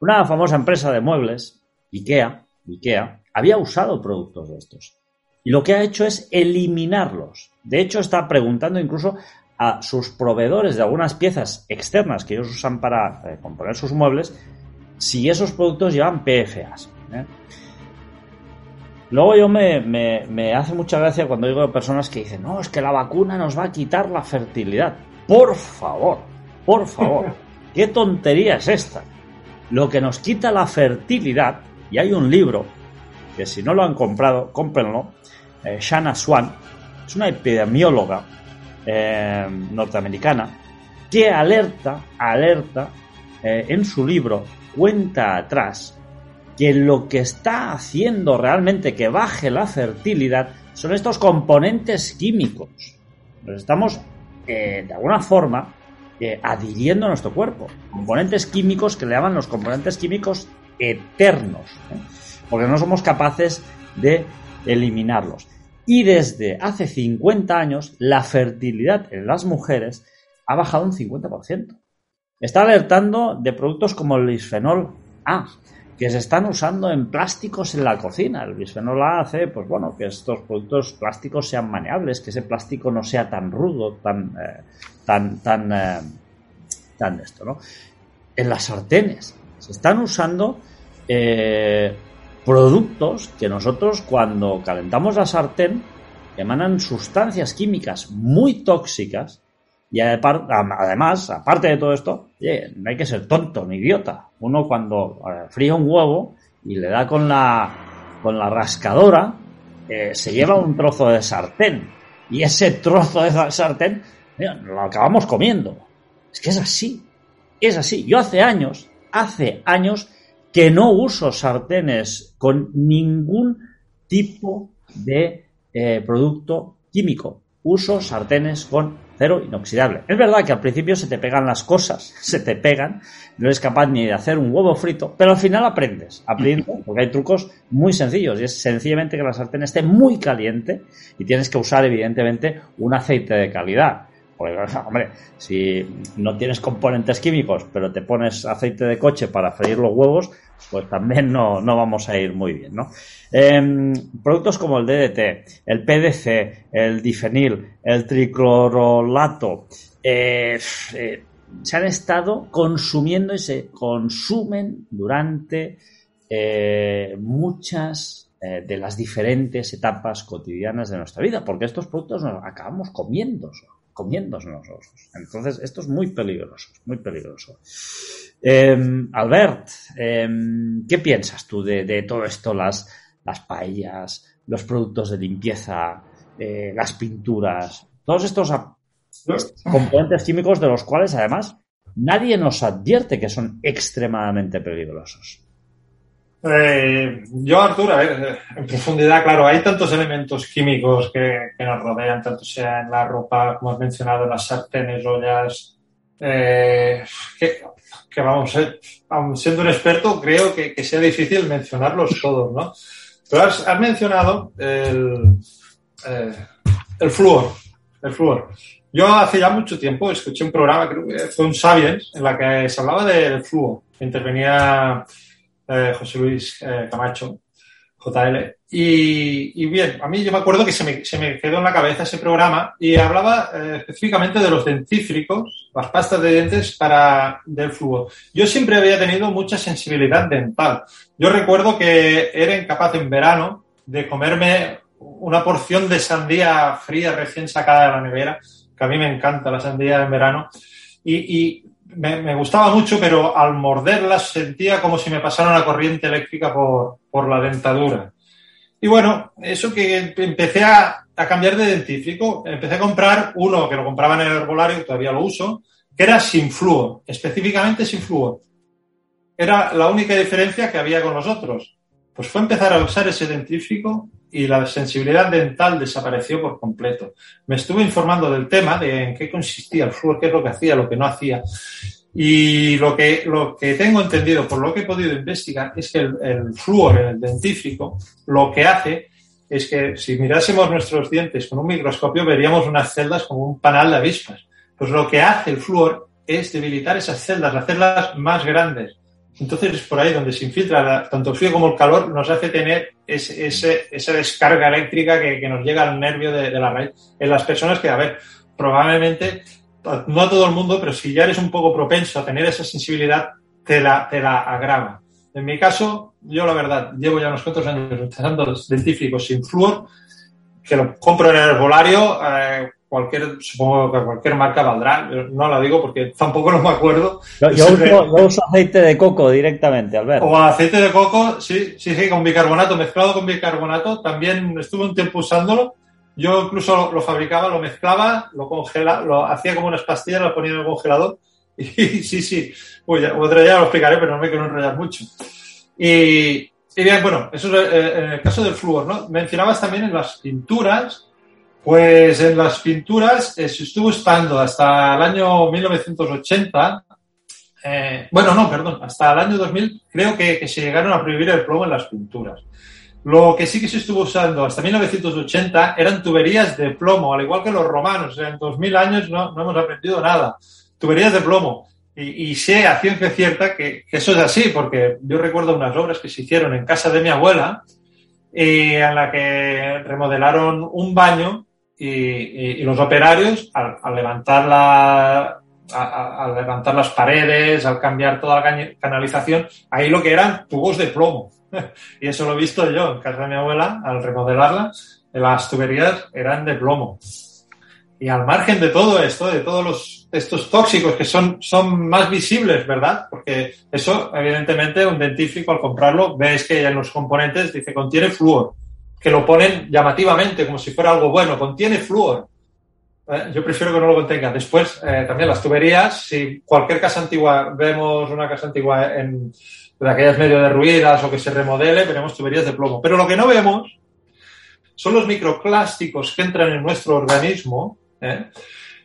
H: Una famosa empresa de muebles, IKEA, IKEA, había usado productos de estos. Y lo que ha hecho es eliminarlos. De hecho, está preguntando incluso a sus proveedores de algunas piezas externas que ellos usan para eh, componer sus muebles si esos productos llevan PFAs. ¿eh? Luego yo me, me, hace mucha gracia cuando digo personas que dicen, no, es que la vacuna nos va a quitar la fertilidad. Por favor, por favor, ¿qué tontería es esta? Lo que nos quita la fertilidad, y hay un libro, que si no lo han comprado, cómprenlo, eh, Shanna Swan, es una epidemióloga eh, norteamericana, que alerta, alerta eh, en su libro, cuenta atrás, que lo que está haciendo realmente que baje la fertilidad son estos componentes químicos. Nos estamos, eh, de alguna forma, adhiriendo a nuestro cuerpo. Componentes químicos que le llaman los componentes químicos eternos, porque no somos capaces de eliminarlos. Y desde hace 50 años, la fertilidad en las mujeres ha bajado un 50%. Está alertando de productos como el bisfenol A, que se están usando en plásticos en la cocina. El bisfenol A hace, pues bueno, que estos productos plásticos sean maneables, que ese plástico no sea tan rudo, tan, eh, tan, tan, eh, tan esto, ¿no? En las sartenes se están usando eh, productos que nosotros cuando calentamos la sartén emanan sustancias químicas muy tóxicas y además, aparte de todo esto, no hay que ser tonto ni idiota. Uno cuando eh, fría un huevo y le da con la, con la rascadora, eh, se lleva un trozo de sartén. Y ese trozo de sartén lo acabamos comiendo. Es que es así. Es así. Yo hace años, hace años que no uso sartenes con ningún tipo de eh, producto químico. Uso sartenes con cero inoxidable. Es verdad que al principio se te pegan las cosas, se te pegan, no eres capaz ni de hacer un huevo frito, pero al final aprendes, aprendes, porque hay trucos muy sencillos y es sencillamente que la sartén esté muy caliente y tienes que usar evidentemente un aceite de calidad. Porque, hombre, si no tienes componentes químicos, pero te pones aceite de coche para freír los huevos, pues también no, vamos a ir muy bien, ¿no? Em, productos como el DDT, el PDC, el difenil, el triclorolato, eh, eh, se han estado consumiendo y se consumen durante eh, muchas de las diferentes etapas cotidianas de nuestra vida, porque estos productos nos acabamos comiendo comiéndose nosotros. Entonces, esto es muy peligroso, muy peligroso. Em, Albert, em, ¿qué piensas tú de, todo esto? Las, las paellas, los productos de limpieza, eh, las pinturas, todos estos componentes químicos de los cuales además nadie nos advierte que son extremadamente peligrosos.
I: Eh, yo, Arturo, a ver, en profundidad, claro, hay tantos elementos químicos que, nos rodean, tanto sea en la ropa, como has mencionado, en las sartenes, ollas, eh, que, vamos, eh, siendo un experto, creo que, sea difícil mencionarlos todos, ¿no? Pero has, mencionado el, El flúor. El flúor. Yo hace ya mucho tiempo escuché un programa, creo que fue un Sapiens, en la que se hablaba del flúor. Intervenía eh, José Luis eh, Camacho, JL. Y, y, bien, a mí yo me acuerdo que se me, se me quedó en la cabeza ese programa y hablaba eh, específicamente de los dentífricos, las pastas de dientes para del flúor. Yo siempre había tenido mucha sensibilidad dental. Yo recuerdo que era incapaz en verano de comerme una porción de sandía fría recién sacada de la nevera, que a mí me encanta la sandía en verano, y, y me, gustaba mucho, pero al morderla sentía como si me pasara una corriente eléctrica por, por la dentadura. Y bueno, eso que empecé a, a, cambiar de dentífrico, empecé a comprar uno que lo compraba en el herbolario, todavía lo uso, que era sin flúor, específicamente sin flúor. Era la única diferencia que había con los otros. Pues fue empezar a usar ese dentífrico y la sensibilidad dental desapareció por completo. Me estuve informando del tema, de en qué consistía el flúor, qué es lo que hacía, lo que no hacía. Y lo que, lo que tengo entendido, por lo que he podido investigar, es que el, el flúor en el dentífrico lo que hace es que si mirásemos nuestros dientes con un microscopio veríamos unas celdas como un panal de avispas. Pues lo que hace el flúor es debilitar esas celdas, hacerlas más grandes. Entonces es por ahí donde se infiltra tanto el frío como el calor, nos hace tener ese, ese, esa descarga eléctrica que, nos llega al nervio de, la raíz. En las personas que, a ver, probablemente, no a todo el mundo, pero si ya eres un poco propenso a tener esa sensibilidad, te la, te la agrava. En mi caso, yo la verdad, llevo ya unos cuantos años utilizando dentífricos sin flúor, que lo compro en el herbolario, eh, cualquier, supongo que cualquier marca valdrá, no la digo porque tampoco no me acuerdo.
H: Yo, yo, uso, yo, uso, aceite de coco directamente, Albert.
I: O aceite de coco, sí, sí, sí, con bicarbonato, mezclado con bicarbonato, también estuve un tiempo usándolo. Yo incluso lo, fabricaba, lo mezclaba, lo congelaba, lo hacía como unas pastillas, lo ponía en el congelador. Y sí, sí, Uy, ya, otro día lo explicaré, pero no me quiero enrollar mucho. Y, y bien, bueno, eso es eh, en el caso del flúor, ¿no? Mencionabas también en las pinturas, pues en las pinturas eh, estuvo estando hasta el año 1980, eh, bueno, no, perdón, hasta el año 2000 creo que, se llegaron a prohibir el plomo en las pinturas. Lo que sí que se estuvo usando hasta 1980 eran tuberías de plomo, al igual que los romanos. En 2000 años no, no hemos aprendido nada. Tuberías de plomo. Y, sé a ciencia cierta que, que, eso es así, porque yo recuerdo unas obras que se hicieron en casa de mi abuela, eh, en la que remodelaron un baño y, y, y los operarios, al, al levantar la, a, a, levantar las paredes, al cambiar toda la canalización, ahí lo que eran tubos de plomo. y eso lo he visto yo en casa de mi abuela, al remodelarla, las tuberías eran de plomo. Y al margen de todo esto, de todos los, estos tóxicos que son, son más visibles, ¿verdad? Porque eso, evidentemente, un dentífrico al comprarlo, ves que en los componentes dice contiene flúor, que lo ponen llamativamente como si fuera algo bueno, contiene flúor. ¿Eh? Yo prefiero que no lo contenga. Después, eh, también las tuberías, si cualquier casa antigua, vemos una casa antigua en, de aquellas medio derruidas o que se remodele, veremos tuberías de plomo. Pero lo que no vemos son los microplásticos que entran en nuestro organismo ¿eh?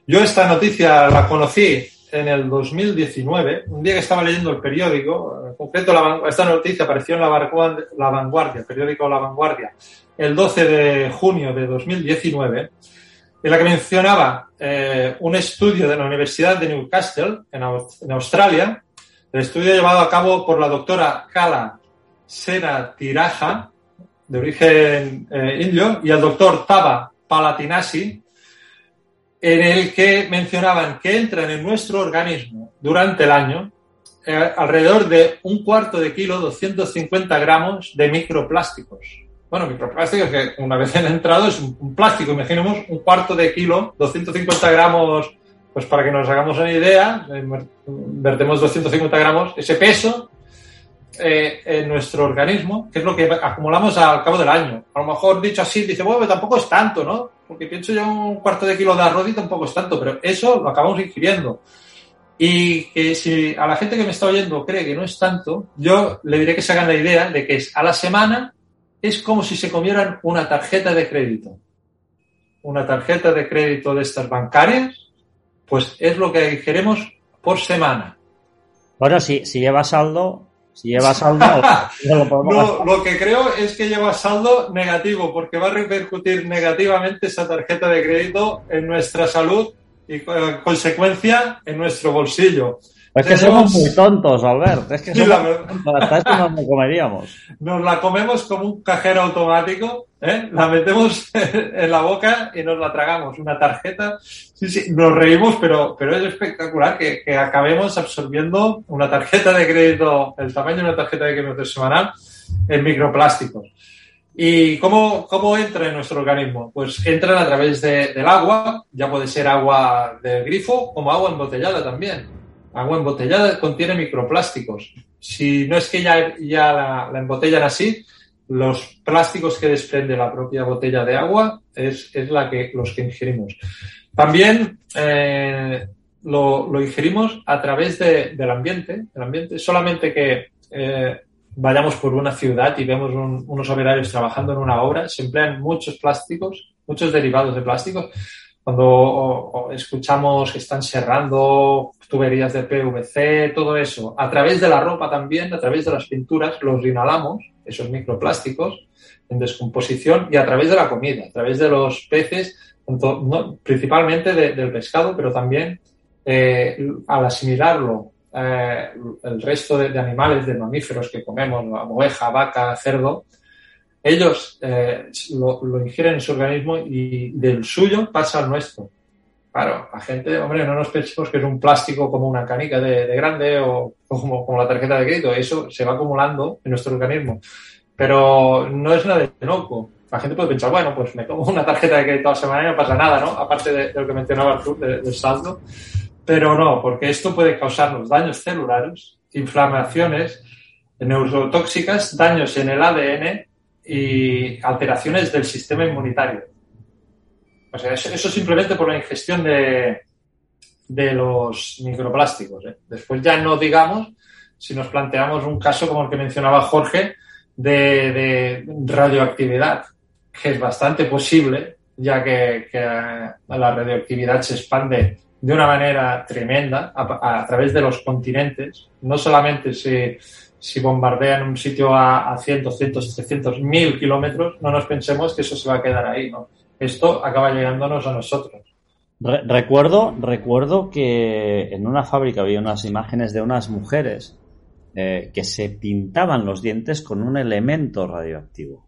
I: Yo esta noticia la conocí en el 2019, un día que estaba leyendo el periódico, en concreto la, esta noticia apareció en la, Vanguardia, la Vanguardia, el periódico La Vanguardia, el 12 de junio de 2019, en la que mencionaba eh, un estudio de la Universidad de Newcastle, en, en, Australia, el estudio llevado a cabo por la doctora Kala Sera Tiraja, de origen eh, indio, y el doctor Taba Palatinasi, en el que mencionaban que entran en nuestro organismo durante el año eh, alrededor de un cuarto de kilo, 250 gramos de microplásticos. Bueno, microplásticos que una vez han entrado es un, plástico, imaginemos un cuarto de kilo, 250 gramos, pues para que nos hagamos una idea, eh, vertemos 250 gramos, ese peso eh, en nuestro organismo, que es lo que acumulamos al cabo del año. A lo mejor dicho así, dice, bueno, tampoco es tanto, ¿no? Porque pienso yo un cuarto de kilo de arroz y tampoco es tanto, pero eso lo acabamos ingiriendo. Y que si a la gente que me está oyendo cree que no es tanto, yo le diré que se hagan la idea de que es a la semana es como si se comieran una tarjeta de crédito. Una tarjeta de crédito de estas bancarias, pues es lo que queremos por semana.
H: Bueno, si, si lleva saldo, Si lleva saldo, no lo podemos
I: No,
H: gastar.
I: lo que creo es que lleva saldo negativo, porque va a repercutir negativamente esa tarjeta de crédito en nuestra salud y, eh, en consecuencia, en nuestro bolsillo.
H: Es que somos muy tontos, Albert. Es que somos
I: la
H: tontos. Hasta esto nos lo comeríamos.
I: Nos la comemos como un cajero automático, ¿eh? la metemos en la boca y nos la tragamos. Una tarjeta. Sí, sí, nos reímos, pero, pero es espectacular que, que acabemos absorbiendo una tarjeta de crédito, el tamaño de una tarjeta de crédito semanal, en microplásticos. ¿Y cómo, cómo entra en nuestro organismo? Pues entran a través de- del agua, ya puede ser agua del grifo como agua embotellada también. Agua embotellada contiene microplásticos. Si no es que ya, ya la, la embotellan así, los plásticos que desprende la propia botella de agua es, es la que, los que ingerimos. También eh, lo, lo ingerimos a través de- del ambiente, del ambiente. Solamente que eh, vayamos por una ciudad y vemos un- unos operarios trabajando en una obra, se emplean muchos plásticos, muchos derivados de plásticos. Cuando escuchamos que están cerrando tuberías de PVC, todo eso, a través de la ropa también, a través de las pinturas, los inhalamos, esos microplásticos, en descomposición, y a través de la comida, a través de los peces, tanto- principalmente de- del pescado, pero también eh, al asimilarlo eh, el resto de, de animales, de mamíferos que comemos, oveja, vaca, cerdo, ellos eh, lo, lo ingieren en su organismo y del suyo pasa al nuestro. Claro, la gente, hombre, no nos pensemos que es un plástico como una canica de, de grande o, como, como la tarjeta de crédito. Eso se va acumulando en nuestro organismo. Pero no es nada de loco. La gente puede pensar, bueno, pues me tomo una tarjeta de crédito a semana y no pasa nada, ¿no? Aparte de, de lo que mencionaba Artur, de- del saldo. Pero no, porque esto puede causarnos daños celulares, inflamaciones neurotóxicas, daños en el ADN y alteraciones del sistema inmunitario. O sea, eso, simplemente por la ingestión de, de los microplásticos. ¿eh? Después ya no digamos si nos planteamos un caso como el que mencionaba Jorge de, radioactividad, que es bastante posible, ya que, la radioactividad se expande de una manera tremenda a, través de los continentes. No solamente si, si bombardean un sitio a, a 100, 200, 300, 1000 kilómetros, no nos pensemos que eso se va a quedar ahí. ¿no? Esto acaba llegándonos a nosotros.
H: Re- recuerdo, recuerdo que en una fábrica había unas imágenes de unas mujeres eh, que se pintaban los dientes con un elemento radioactivo.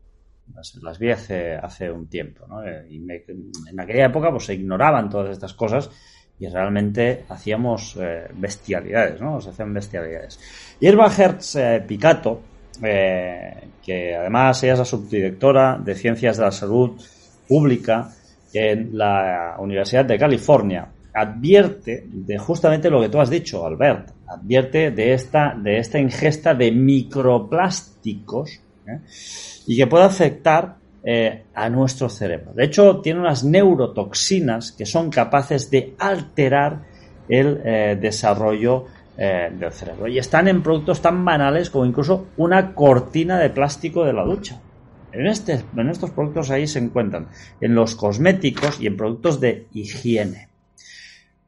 H: Las, vi hace, hace un tiempo, ¿no? Eh, en aquella época pues se ignoraban todas estas cosas y realmente hacíamos eh, bestialidades, ¿no? Hacían bestialidades. Irva Hertz eh, Picato, eh, que además ella es la subdirectora de Ciencias de la Salud Pública en la Universidad de California, advierte de justamente lo que tú has dicho, Albert, advierte de esta, de esta ingesta de microplásticos ¿eh? y que puede afectar a nuestro cerebro. De hecho, tiene unas neurotoxinas que son capaces de alterar el desarrollo eh, del cerebro. Y están en productos tan banales como incluso una cortina de plástico de la ducha. En, este, en estos productos ahí se encuentran, en los cosméticos y en productos de higiene.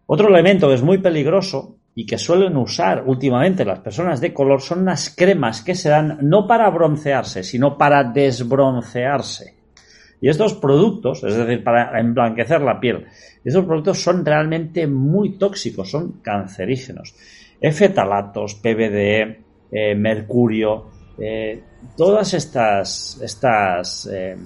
H: Otro elemento que es muy peligroso y que suelen usar últimamente las personas de color son unas cremas que se dan no para broncearse, sino para desbroncearse. Y estos productos, es decir, para emblanquecer la piel, estos productos son realmente muy tóxicos, son cancerígenos. Fetalatos, PBDE, eh, mercurio, eh, todas estas, eh,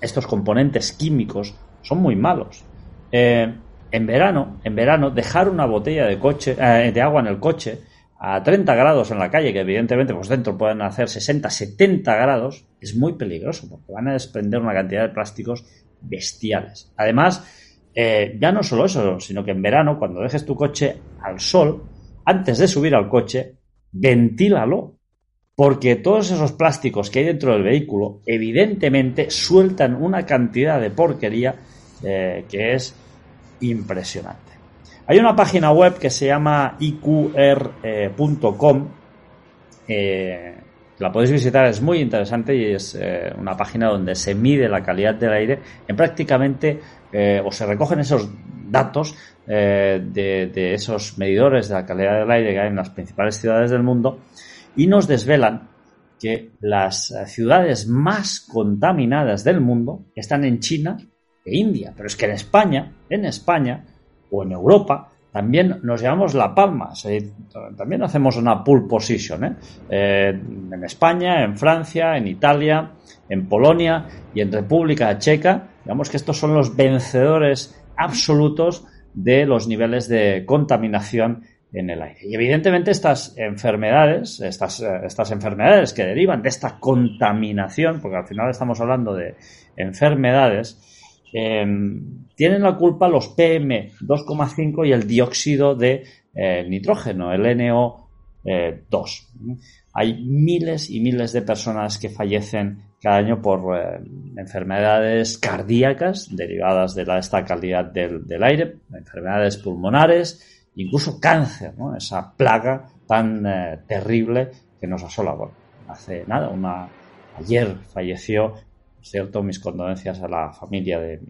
H: estos componentes químicos son muy malos. Eh, en verano, en verano, dejar una botella de coche, de agua en el coche a 30 grados en la calle, que evidentemente pues dentro pueden hacer 60, 70 grados, es muy peligroso porque van a desprender una cantidad de plásticos bestiales. Además, ya no solo eso, sino que en verano, cuando dejes tu coche al sol, antes de subir al coche, ventílalo. Porque todos esos plásticos que hay dentro del vehículo, evidentemente, sueltan una cantidad de porquería eh, que es impresionante. Hay una página web que se llama iqr.com. Eh, la podéis visitar, es muy interesante y es eh, una página donde se mide la calidad del aire en prácticamente, eh, o se recogen esos datos eh, de, esos medidores de la calidad del aire que hay en las principales ciudades del mundo y nos desvelan que las eh, ciudades más contaminadas del mundo están en China e India. Pero es que en España, en España o en Europa, también nos llevamos la palma. también hacemos una pole position. en España, en Francia, en Italia, en Polonia y en República Checa. Digamos que estos son los vencedores absolutos de los niveles de contaminación en el aire. Y evidentemente estas enfermedades, estas, eh, estas enfermedades que derivan de esta contaminación, porque al final estamos hablando de enfermedades, em, tienen la culpa los PM2,5 y el dióxido de eh, nitrógeno, el NO2. Hay miles y miles de personas que fallecen cada año por eh, enfermedades cardíacas derivadas de la, esta calidad del, aire, enfermedades pulmonares, incluso cáncer, ¿no? esa plaga tan eh, terrible que nos asola. Hace nada, ayer falleció, cierto, mis condolencias a la familia de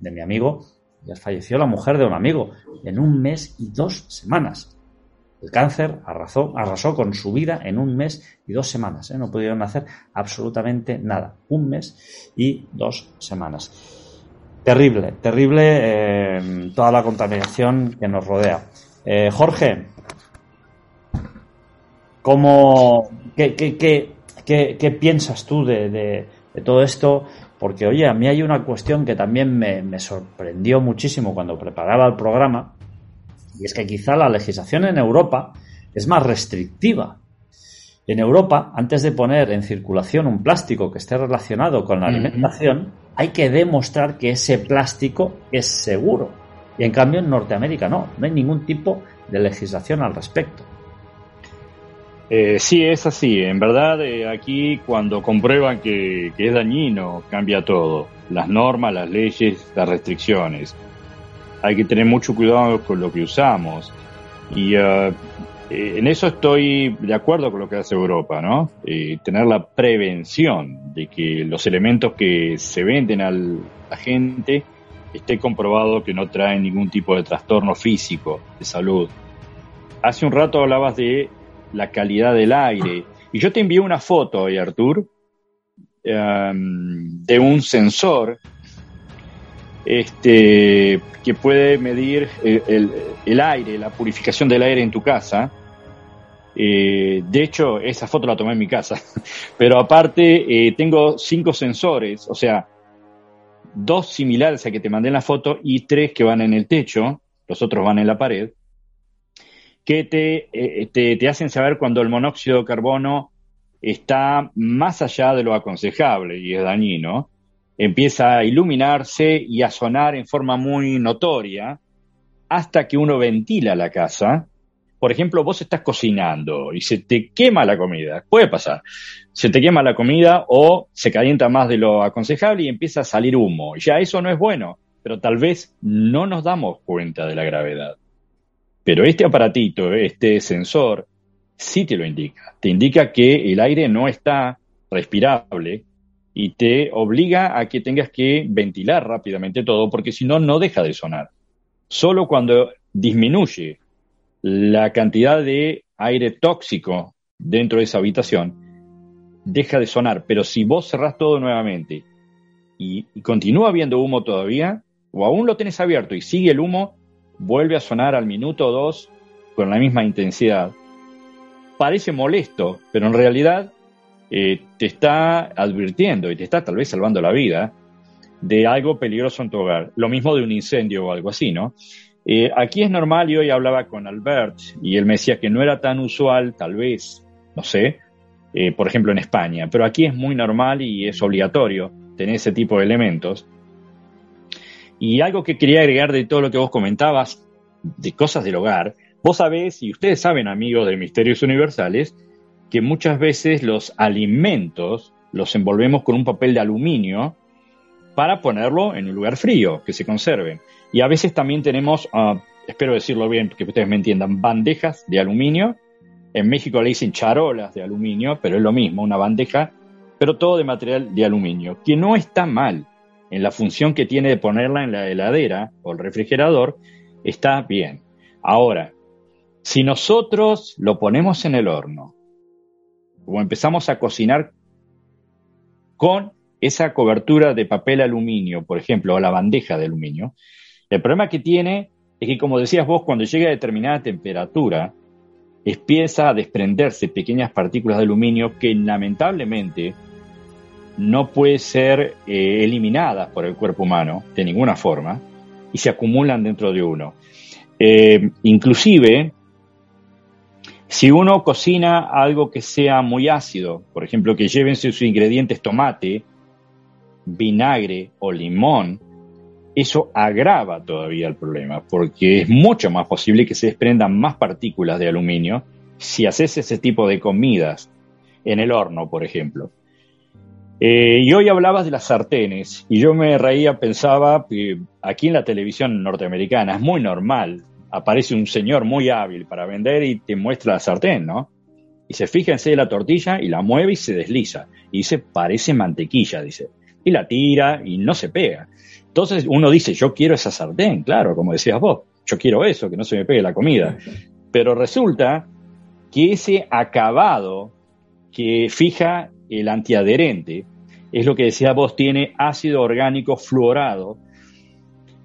H: de mi amigo, ayer falleció la mujer de un amigo en un mes y dos semanas. El cáncer arrasó, con su vida en un mes y dos semanas. ¿eh? No pudieron hacer absolutamente nada. Un mes y dos semanas. Terrible, terrible eh, toda la contaminación que nos rodea. Eh, Jorge, ¿cómo, qué, qué, piensas tú de, todo esto? Porque, oye, a mí hay una cuestión que también me, sorprendió muchísimo cuando preparaba el programa, y es que quizá la legislación en Europa es más restrictiva. En Europa, antes de poner en circulación un plástico que esté relacionado con la alimentación, hay que demostrar que ese plástico es seguro. Y en cambio en Norteamérica no, no hay ningún tipo de legislación al respecto.
J: Eh, sí, es así. En verdad, eh, aquí cuando comprueban que, es dañino, cambia todo. Las normas, las leyes, las restricciones. Hay que tener mucho cuidado con lo que usamos. Y uh, en eso estoy de acuerdo con lo que hace Europa, ¿no? tener la prevención de que los elementos que se venden a la gente esté comprobado que no trae ningún tipo de trastorno físico de salud. Hace un rato hablabas de la calidad del aire y yo te envié una foto hoy, Artur, em, de un sensor este, que puede medir el, aire, la purificación del aire en tu casa. Eh, de hecho, esa foto la tomé en mi casa, pero aparte eh, tengo cinco sensores, o sea, dos similares a que te mandé en la foto y tres que van en el techo, los otros van en la pared, que te, eh, te, te hacen saber cuando el monóxido de carbono está más allá de lo aconsejable y es dañino, empieza a iluminarse y a sonar en forma muy notoria hasta que uno ventila la casa por ejemplo, vos estás cocinando y se te quema la comida, puede pasar, se te quema la comida o se calienta más de lo aconsejable y empieza a salir humo. Ya eso no es bueno, pero tal vez no nos damos cuenta de la gravedad. Pero este aparatito, este sensor, sí te lo indica. Te indica que el aire no está respirable y te obliga a que tengas que ventilar rápidamente todo porque si no, no deja de sonar. Solo cuando disminuye la cantidad de aire tóxico dentro de esa habitación deja de sonar. Pero si vos cerrás todo nuevamente y, continúa habiendo humo todavía, o aún lo tenés abierto y sigue el humo, vuelve a sonar al minuto o dos con la misma intensidad. Parece molesto, pero en realidad eh, te está advirtiendo y te está tal vez salvando la vida de algo peligroso en tu hogar. Lo mismo de un incendio o algo así, ¿no? Eh, aquí es normal, y hoy hablaba con Albert, y él me decía que no era tan usual, tal vez, no sé, eh, por ejemplo en España, pero aquí es muy normal y es obligatorio tener ese tipo de elementos. Y algo que quería agregar de todo lo que vos comentabas, de cosas del hogar, vos sabés, y ustedes saben, amigos de Misterios Universales, que muchas veces los alimentos los envolvemos con un papel de aluminio para ponerlo en un lugar frío, que se conserven. Y a veces también tenemos, ah, espero decirlo bien, que ustedes me entiendan, bandejas de aluminio. En México le dicen charolas de aluminio, pero es lo mismo, una bandeja, pero todo de material de aluminio, que no está mal. En la función que tiene de ponerla en la heladera o el refrigerador, está bien. Ahora, si nosotros lo ponemos en el horno o empezamos a cocinar con esa cobertura de papel aluminio, por ejemplo, o la bandeja de aluminio, el problema que tiene es que, como decías vos, cuando llega a determinada temperatura, empieza a desprenderse pequeñas partículas de aluminio que lamentablemente no pueden ser eh, eliminadas por el cuerpo humano de ninguna forma y se acumulan dentro de uno. Eh, inclusive, si uno cocina algo que sea muy ácido, por ejemplo, que lleven sus ingredientes tomate, vinagre o limón, eso agrava todavía el problema, porque es mucho más posible que se desprendan más partículas de aluminio si haces ese tipo de comidas en el horno, por ejemplo. Eh, y hoy hablabas de las sartenes, y yo me reía, pensaba que aquí en la televisión norteamericana es muy normal, aparece un señor muy hábil para vender y te muestra la sartén, ¿no? Y se fija en la tortilla y la mueve y se desliza. Y dice, parece mantequilla, dice. Y la tira y no se pega. Entonces uno dice, yo quiero esa sartén, claro, como decías vos, yo quiero eso, que no se me pegue la comida. Pero resulta que ese acabado que fija el antiadherente, es lo que decías vos, tiene ácido orgánico fluorado.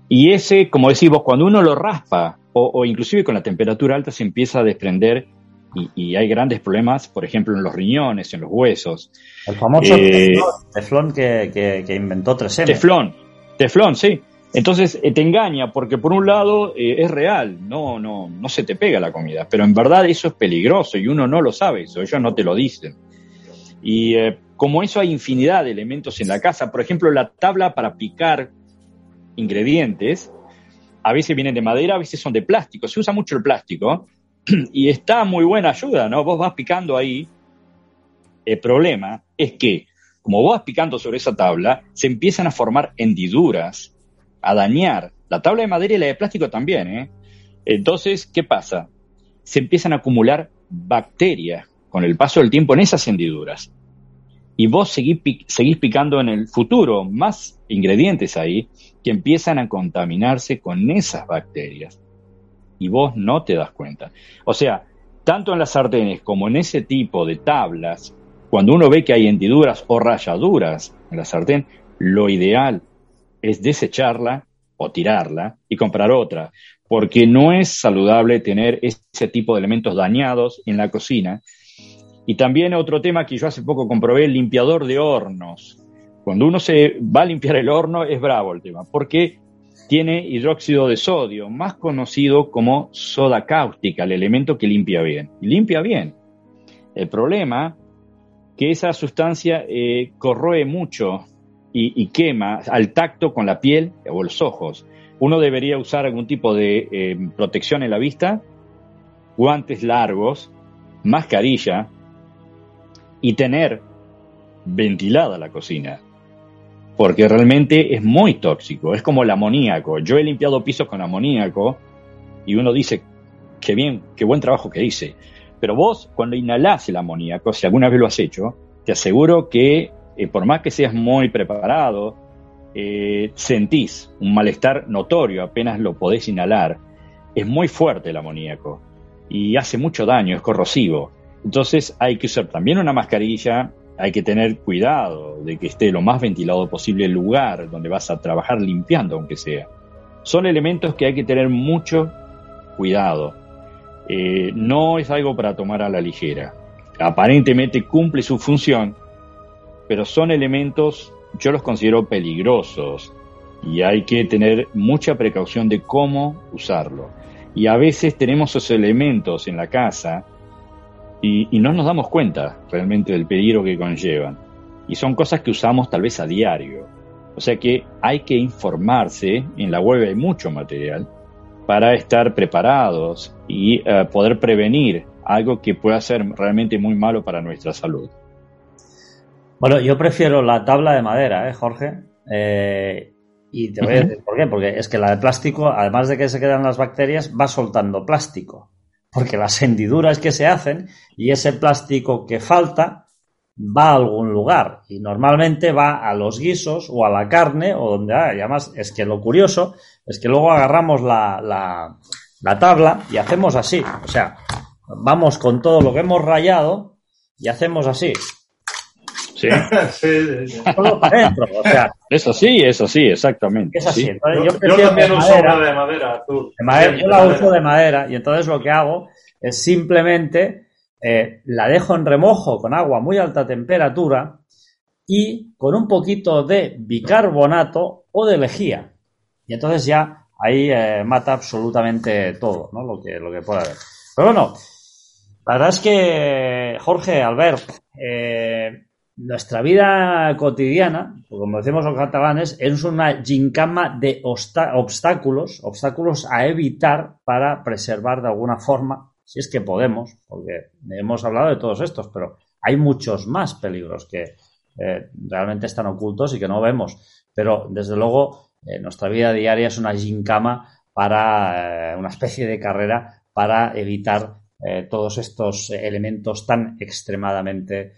J: Y ese, como decís vos, cuando uno lo raspa, o, inclusive con la temperatura alta, se empieza a desprender y, hay grandes problemas, por ejemplo, en los riñones, en los huesos.
H: El famoso eh, teflón, que, que, inventó 3M.
J: Teflón, Teflón, sí. Entonces eh, te engaña porque por un lado eh, es real, no, no, no se te pega la comida, pero en verdad eso es peligroso y uno no lo sabe, eso ellos no te lo dicen. Y como eso hay infinidad de elementos en la casa, por ejemplo la tabla para picar ingredientes, a veces vienen de madera, a veces son de plástico, se usa mucho el plástico y está muy buena ayuda, ¿no? Vos vas picando ahí, el problema es que como vos vas picando sobre esa tabla, se empiezan a formar hendiduras, a dañar. La tabla de madera y la de plástico también, ¿eh? Entonces, ¿qué pasa? Se empiezan a acumular bacterias con el paso del tiempo en esas hendiduras. Y vos seguís, seguís picando en el futuro más ingredientes ahí que empiezan a contaminarse con esas bacterias. Y vos no te das cuenta. O sea, tanto en las sartenes como en ese tipo de tablas cuando uno ve que hay hendiduras o rayaduras en la sartén, lo ideal es desecharla o tirarla y comprar otra, porque no es saludable tener ese tipo de elementos dañados en la cocina. Y también otro tema que yo hace poco comprobé, el limpiador de hornos. Cuando uno se va a limpiar el horno es bravo el tema, porque tiene hidróxido de sodio, más conocido como soda cáustica, el elemento que limpia bien. Limpia bien. El problema que esa sustancia eh, corroe mucho y, quema al tacto con la piel o los ojos. Uno debería usar algún tipo de eh, protección en la vista, guantes largos, mascarilla y tener ventilada la cocina. Porque realmente es muy tóxico, es como el amoníaco. Yo he limpiado pisos con amoníaco y uno dice, qué bien, qué buen trabajo que hice. Pero vos, cuando inhalás el amoníaco, si alguna vez lo has hecho, te aseguro que eh, por más que seas muy preparado, eh, sentís un malestar notorio apenas lo podés inhalar. Es muy fuerte el amoníaco y hace mucho daño, es corrosivo. Entonces hay que usar también una mascarilla, hay que tener cuidado de que esté lo más ventilado posible el lugar donde vas a trabajar limpiando, aunque sea. Son elementos que hay que tener mucho cuidado. Eh, no es algo para tomar a la ligera. Aparentemente cumple su función, pero son elementos, yo los considero peligrosos y hay que tener mucha precaución de cómo usarlo. Y a veces tenemos esos elementos en la casa y, y no nos damos cuenta realmente del peligro que conllevan. Y son cosas que usamos tal vez a diario. O sea que hay que informarse, en la web hay mucho material, para estar preparados y eh, poder prevenir algo que pueda ser realmente muy malo para nuestra salud.
H: Bueno, yo prefiero la tabla de madera, ¿eh, Jorge? Eh, y te voy a decir por qué. Porque es que la de plástico, además de que se quedan las bacterias, va soltando plástico. Porque las hendiduras que se hacen y ese plástico que falta va a algún lugar. Y normalmente va a los guisos o a la carne o donde hay. Además, es que lo curioso es que luego agarramos la, la, la tabla y hacemos así. O sea, vamos con todo lo que hemos rayado y hacemos así.
J: Sí.
I: Sí, sí, sí.
H: Solo para adentro, o sea,
J: Eso sí, eso sí, exactamente.
H: es así.
J: sí.
H: Entonces,
I: Yo,
H: yo
I: yo
H: prefiero
I: también
H: de
I: uso
H: madera.
I: una de madera.
H: De madera,
I: Sí,
H: yo la uso de madera y entonces lo que hago es simplemente eh, la dejo en remojo con agua a muy alta temperatura y con un poquito de bicarbonato o de lejía. Y entonces ya ahí eh, mata absolutamente todo, ¿no? Lo que, lo que pueda haber. Pero bueno, la verdad es que, Jorge, Albert, eh, nuestra vida cotidiana, como decimos los catalanes, es una gincama de obstáculos, obstáculos a evitar para preservar de alguna forma, si es que podemos, porque hemos hablado de todos estos, pero hay muchos más peligros que eh, realmente están ocultos y que no vemos. Pero desde luego, eh, nuestra vida diaria es una gincama para eh, una especie de carrera para evitar todos estos elementos tan extremadamente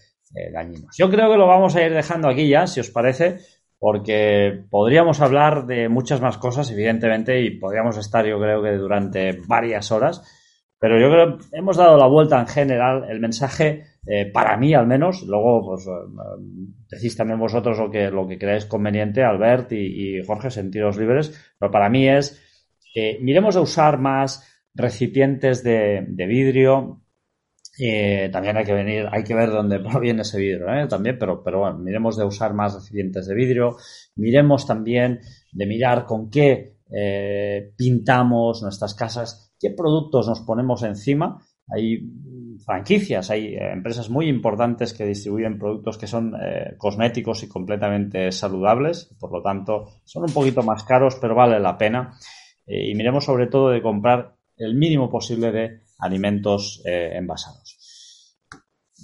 H: dañinos. Yo creo que lo vamos a ir dejando aquí ya, si os parece, porque podríamos hablar de muchas más cosas, evidentemente, y podríamos estar, yo creo que durante varias horas. Pero yo creo que hemos dado la vuelta en general. El mensaje, eh, para mí al menos, luego pues eh, decís también vosotros lo que, lo que creáis conveniente, Albert y, Jorge, sentiros libres, pero para mí es que miremos de usar más recipientes de vidrio. Eh, también hay que venir, hay que ver dónde proviene ese vidrio, ¿eh? también, pero, pero bueno, miremos de usar más recipientes de vidrio, miremos también de mirar con qué eh, pintamos nuestras casas, qué productos nos ponemos encima. Hay franquicias, hay eh, empresas muy importantes que distribuyen productos que son eh, cosméticos y completamente saludables, por lo tanto son un poquito más caros, pero vale la pena. Eh, y miremos sobre todo de comprar el mínimo posible de alimentos eh, envasados.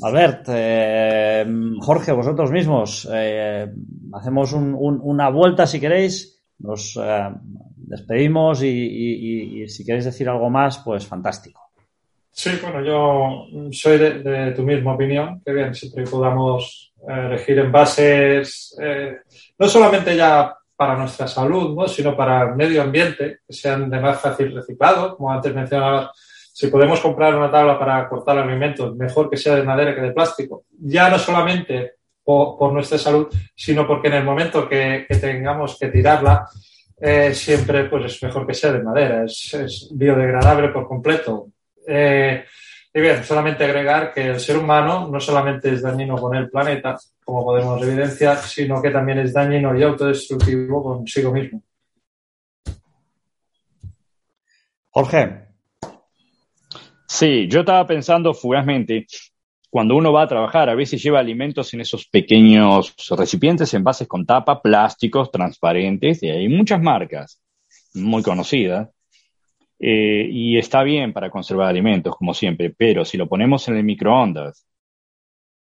H: Albert, eh, Jorge, vosotros mismos, eh, hacemos un- un- una vuelta si queréis, nos despedimos y, si queréis decir algo más, pues fantástico.
I: Sí, bueno, yo soy de, tu misma opinión, que bien, siempre podamos elegir envases, no solamente ya para nuestra salud, ¿no? sino para el medio ambiente, que sean de más fácil reciclado, como antes mencionaba, si podemos comprar una tabla para cortar alimentos, mejor que sea de madera que de plástico, ya no solamente por, nuestra salud, sino porque en el momento que, tengamos que tirarla, eh, siempre pues es mejor que sea de madera, es, es biodegradable por completo. Eh, y bien, solamente agregar que el ser humano no solamente es dañino con el planeta, como podemos evidenciar, sino que también es dañino y autodestructivo consigo mismo.
H: Jorge.
J: Sí, yo estaba pensando fugazmente, cuando uno va a trabajar, a veces lleva alimentos en esos pequeños recipientes, envases con tapa, plásticos, transparentes, y hay muchas marcas muy conocidas. Eh, y está bien para conservar alimentos, como siempre, pero si lo ponemos en el microondas,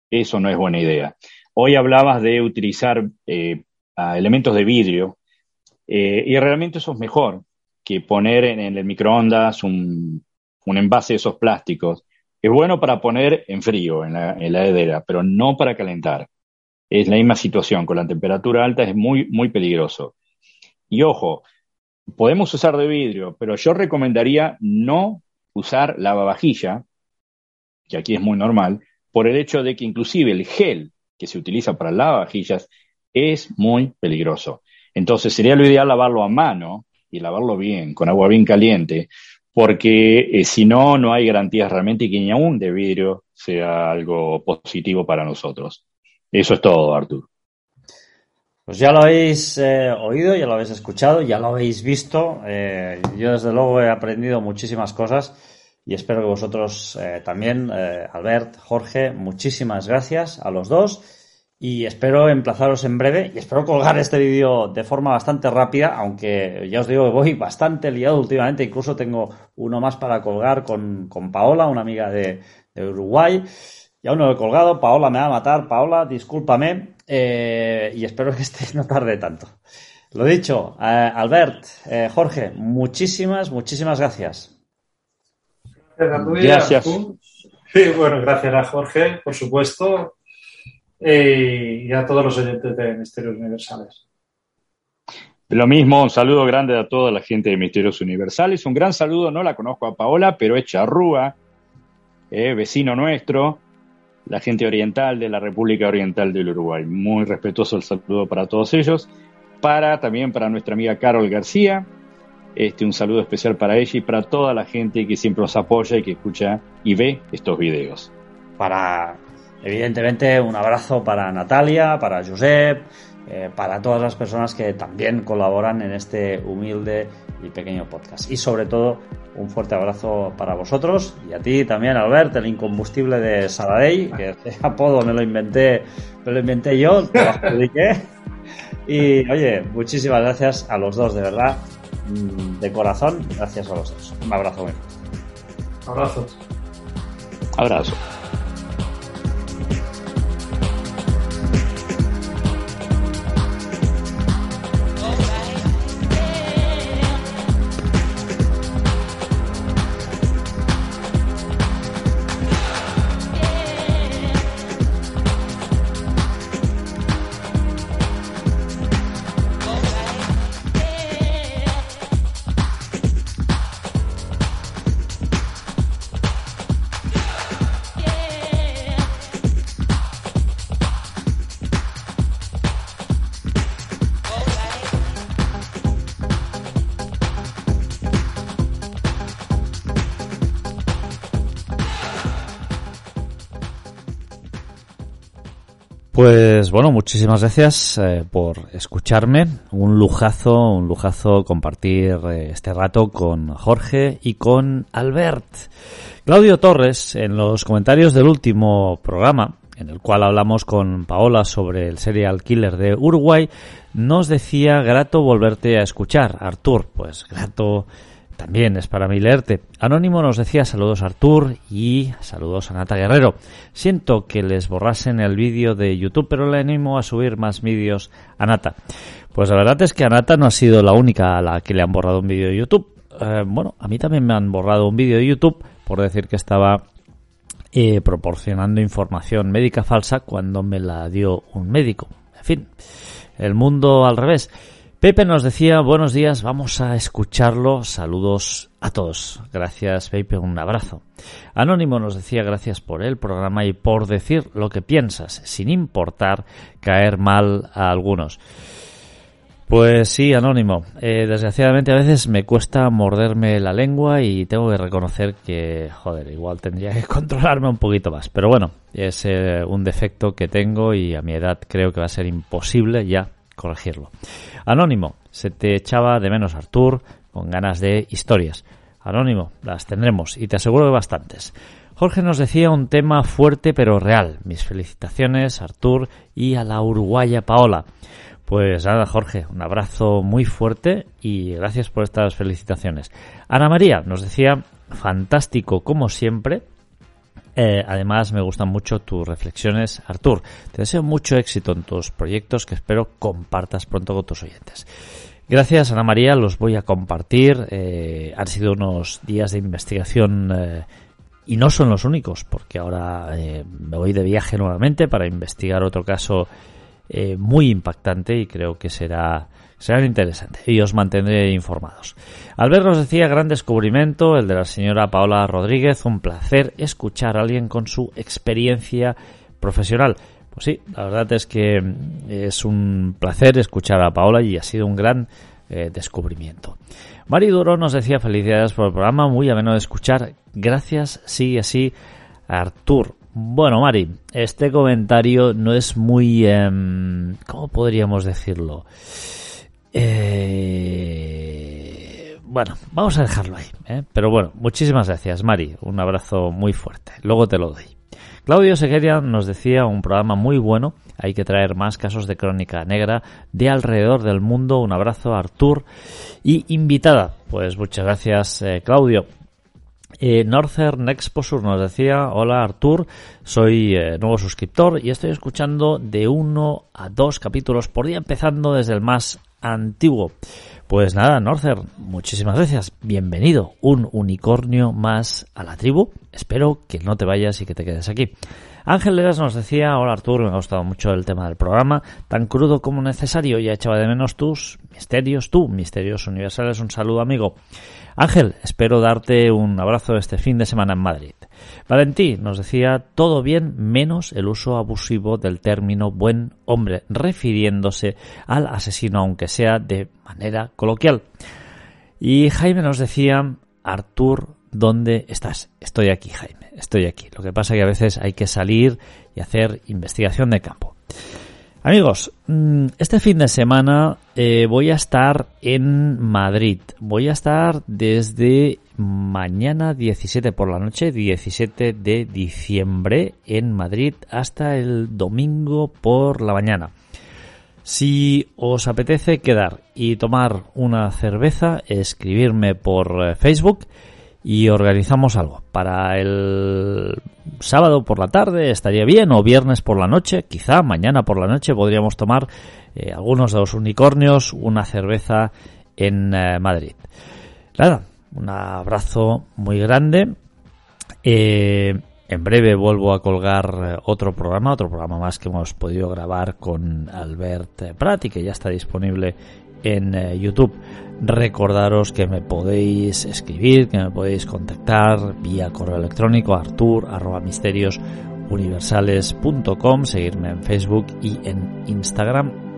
J: eso no es buena idea. Hoy hablabas de utilizar eh, elementos de vidrio, eh, y realmente eso es mejor que poner en el microondas un, un envase de esos plásticos. Es bueno para poner en frío, en la, en la heladera, pero no para calentar. Es la misma situación, con la temperatura alta es muy, muy peligroso. Y ojo, podemos usar de vidrio, pero yo recomendaría no usar lavavajilla, que aquí es muy normal, por el hecho de que inclusive el gel que se utiliza para lavavajillas es muy peligroso. Entonces sería lo ideal lavarlo a mano y lavarlo bien, con agua bien caliente, porque eh, si no, no hay garantías realmente que ni aún de vidrio sea algo positivo para nosotros. Eso es todo, Artur.
H: Pues ya lo habéis eh, oído, ya lo habéis escuchado, ya lo habéis visto. Eh, yo desde luego he aprendido muchísimas cosas y espero que vosotros también, Albert, Jorge, muchísimas gracias a los dos y espero emplazaros en breve y espero colgar este vídeo de forma bastante rápida, aunque ya os digo que voy bastante liado últimamente, incluso tengo uno más para colgar con, con Paola, una amiga de, de Uruguay. Ya uno lo he colgado, Paola me va a matar, Paola, discúlpame, eh, y espero que este no tarde tanto. Lo dicho, eh, Albert, eh, Jorge, muchísimas, muchísimas gracias.
I: Gracias a tú y
J: Gracias.
I: Sí, bueno, gracias a Jorge, por supuesto, eh, y a todos los oyentes de Misterios Universales.
J: Lo mismo, un saludo grande a toda la gente de Misterios Universales. Un gran saludo, no la conozco a Paola, pero es charrúa, eh, vecino nuestro. la gente oriental de la República Oriental del Uruguay. Muy respetuoso el saludo para todos ellos. Para también para nuestra amiga Carol García, este, un saludo especial para ella y para toda la gente que siempre nos apoya y que escucha y ve estos videos.
L: Para, evidentemente, un abrazo para Natalia, para Josep, eh, para todas las personas que también colaboran en este humilde y pequeño podcast. Y sobre todo, un fuerte abrazo para vosotros y a ti también, Albert, el incombustible de Saladey, que ese apodo me lo inventé, me lo inventé yo, te lo adjudiqué. Y oye, muchísimas gracias a los dos, de verdad, mm, de corazón, gracias a los dos. Un abrazo muy fuerte.
I: Abrazos.
J: Abrazo.
H: Pues bueno, muchísimas gracias eh, por escucharme. Un lujazo, un lujazo compartir eh, este rato con Jorge y con Albert. Claudio Torres, en los comentarios del último programa, en el cual hablamos con Paola sobre el serial killer de Uruguay, nos decía grato volverte a escuchar. Artur, pues grato también es para mí leerte. Anónimo nos decía saludos a Artur y saludos a Nata Guerrero. Siento que les borrasen el vídeo de YouTube, pero le animo a subir más vídeos a Nata. Pues la verdad es que a Nata no ha sido la única a la que le han borrado un vídeo de YouTube. Eh, bueno, a mí también me han borrado un vídeo de YouTube por decir que estaba eh, proporcionando información médica falsa cuando me la dio un médico. En fin, el mundo al revés. Pepe nos decía, buenos días, vamos a escucharlo. Saludos a todos. Gracias, Pepe, un abrazo. Anónimo nos decía, gracias por el programa y por decir lo que piensas, sin importar caer mal a algunos. Pues sí, Anónimo. Eh, desgraciadamente a veces me cuesta morderme la lengua y tengo que reconocer que, joder, igual tendría que controlarme un poquito más. Pero bueno, es eh, un defecto que tengo y a mi edad creo que va a ser imposible ya corregirlo. Anónimo, se te echaba de menos Artur con ganas de historias. Anónimo, las tendremos y te aseguro que bastantes. Jorge nos decía un tema fuerte pero real. Mis felicitaciones, Artur, y a la uruguaya Paola. Pues nada, Jorge, un abrazo muy fuerte y gracias por estas felicitaciones. Ana María nos decía, fantástico como siempre, eh, además, me gustan mucho tus reflexiones, Artur. Te deseo mucho éxito en tus proyectos que espero compartas pronto con tus oyentes. Gracias, Ana María, los voy a compartir. Eh, han sido unos días de investigación eh, y no son los únicos, porque ahora me voy de viaje nuevamente para investigar otro caso muy impactante y creo que será serán interesantes y os mantendré informados. Albert nos decía gran descubrimiento, el de la señora Paola Rodríguez, un placer escuchar a alguien con su experiencia profesional. Pues sí, la verdad es que es un placer escuchar a Paola y ha sido un gran eh, descubrimiento. Mari Duro nos decía felicidades por el programa, muy ameno de escuchar. Gracias, sigue así, Artur. Bueno, Mari, este comentario no es muy... Em, ¿Cómo podríamos decirlo? Eh, bueno, vamos a dejarlo ahí. ¿eh? Pero bueno, muchísimas gracias, Mari. Un abrazo muy fuerte. Luego te lo doy. Claudio Segueria nos decía un programa muy bueno. Hay que traer más casos de crónica negra de alrededor del mundo. Un abrazo Artur y invitada. Pues muchas gracias, eh, Claudio. Eh, Northern Exposure nos decía, hola Artur, soy eh, nuevo suscriptor y estoy escuchando de uno a dos capítulos por día, empezando desde el más antiguo. Pues nada, Northern, muchísimas gracias. Bienvenido, un unicornio más a la tribu. Espero que no te vayas y que te quedes aquí. Ángel Leras nos decía, hola Arturo, me ha gustado mucho el tema del programa, tan crudo como necesario, ya echaba de menos tus misterios, tú, misterios universales, un saludo amigo. Ángel, espero darte un abrazo este fin de semana en Madrid. Valentí nos decía todo bien menos el uso abusivo del término buen hombre, refiriéndose al asesino aunque sea de manera coloquial. Y Jaime nos decía, Artur, ¿dónde estás? Estoy aquí, Jaime, estoy aquí. Lo que pasa es que a veces hay que salir y hacer investigación de campo. Amigos, mm, este fin de semana eh, voy a estar en Madrid. Voy a estar desde mañana 17 por la noche, 17 de diciembre en Madrid, hasta el domingo por la mañana. Si os apetece quedar y tomar una cerveza, escribirme por eh, Facebook y organizamos algo. Para el sábado por la tarde estaría bien, o viernes por la noche, quizá mañana por la noche podríamos tomar eh, algunos de los unicornios, una cerveza en eh, Madrid. Nada, un abrazo muy grande. Eh, en breve vuelvo a colgar otro programa, otro programa más que hemos podido grabar con Albert Prati, que ya está disponible en YouTube. Recordaros que me podéis escribir, que me podéis contactar vía correo electrónico artur@misteriosuniversales.com, seguirme en Facebook y en Instagram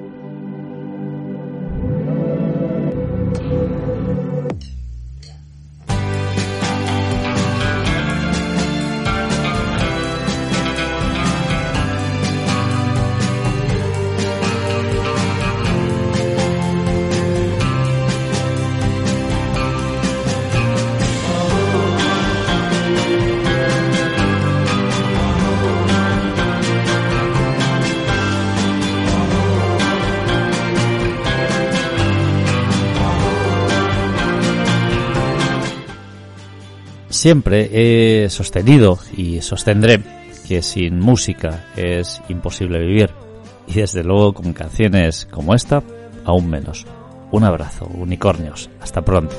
H: Siempre he sostenido y sostendré que sin música es imposible vivir. Y desde luego con canciones como esta, aún menos. Un abrazo, unicornios. Hasta pronto.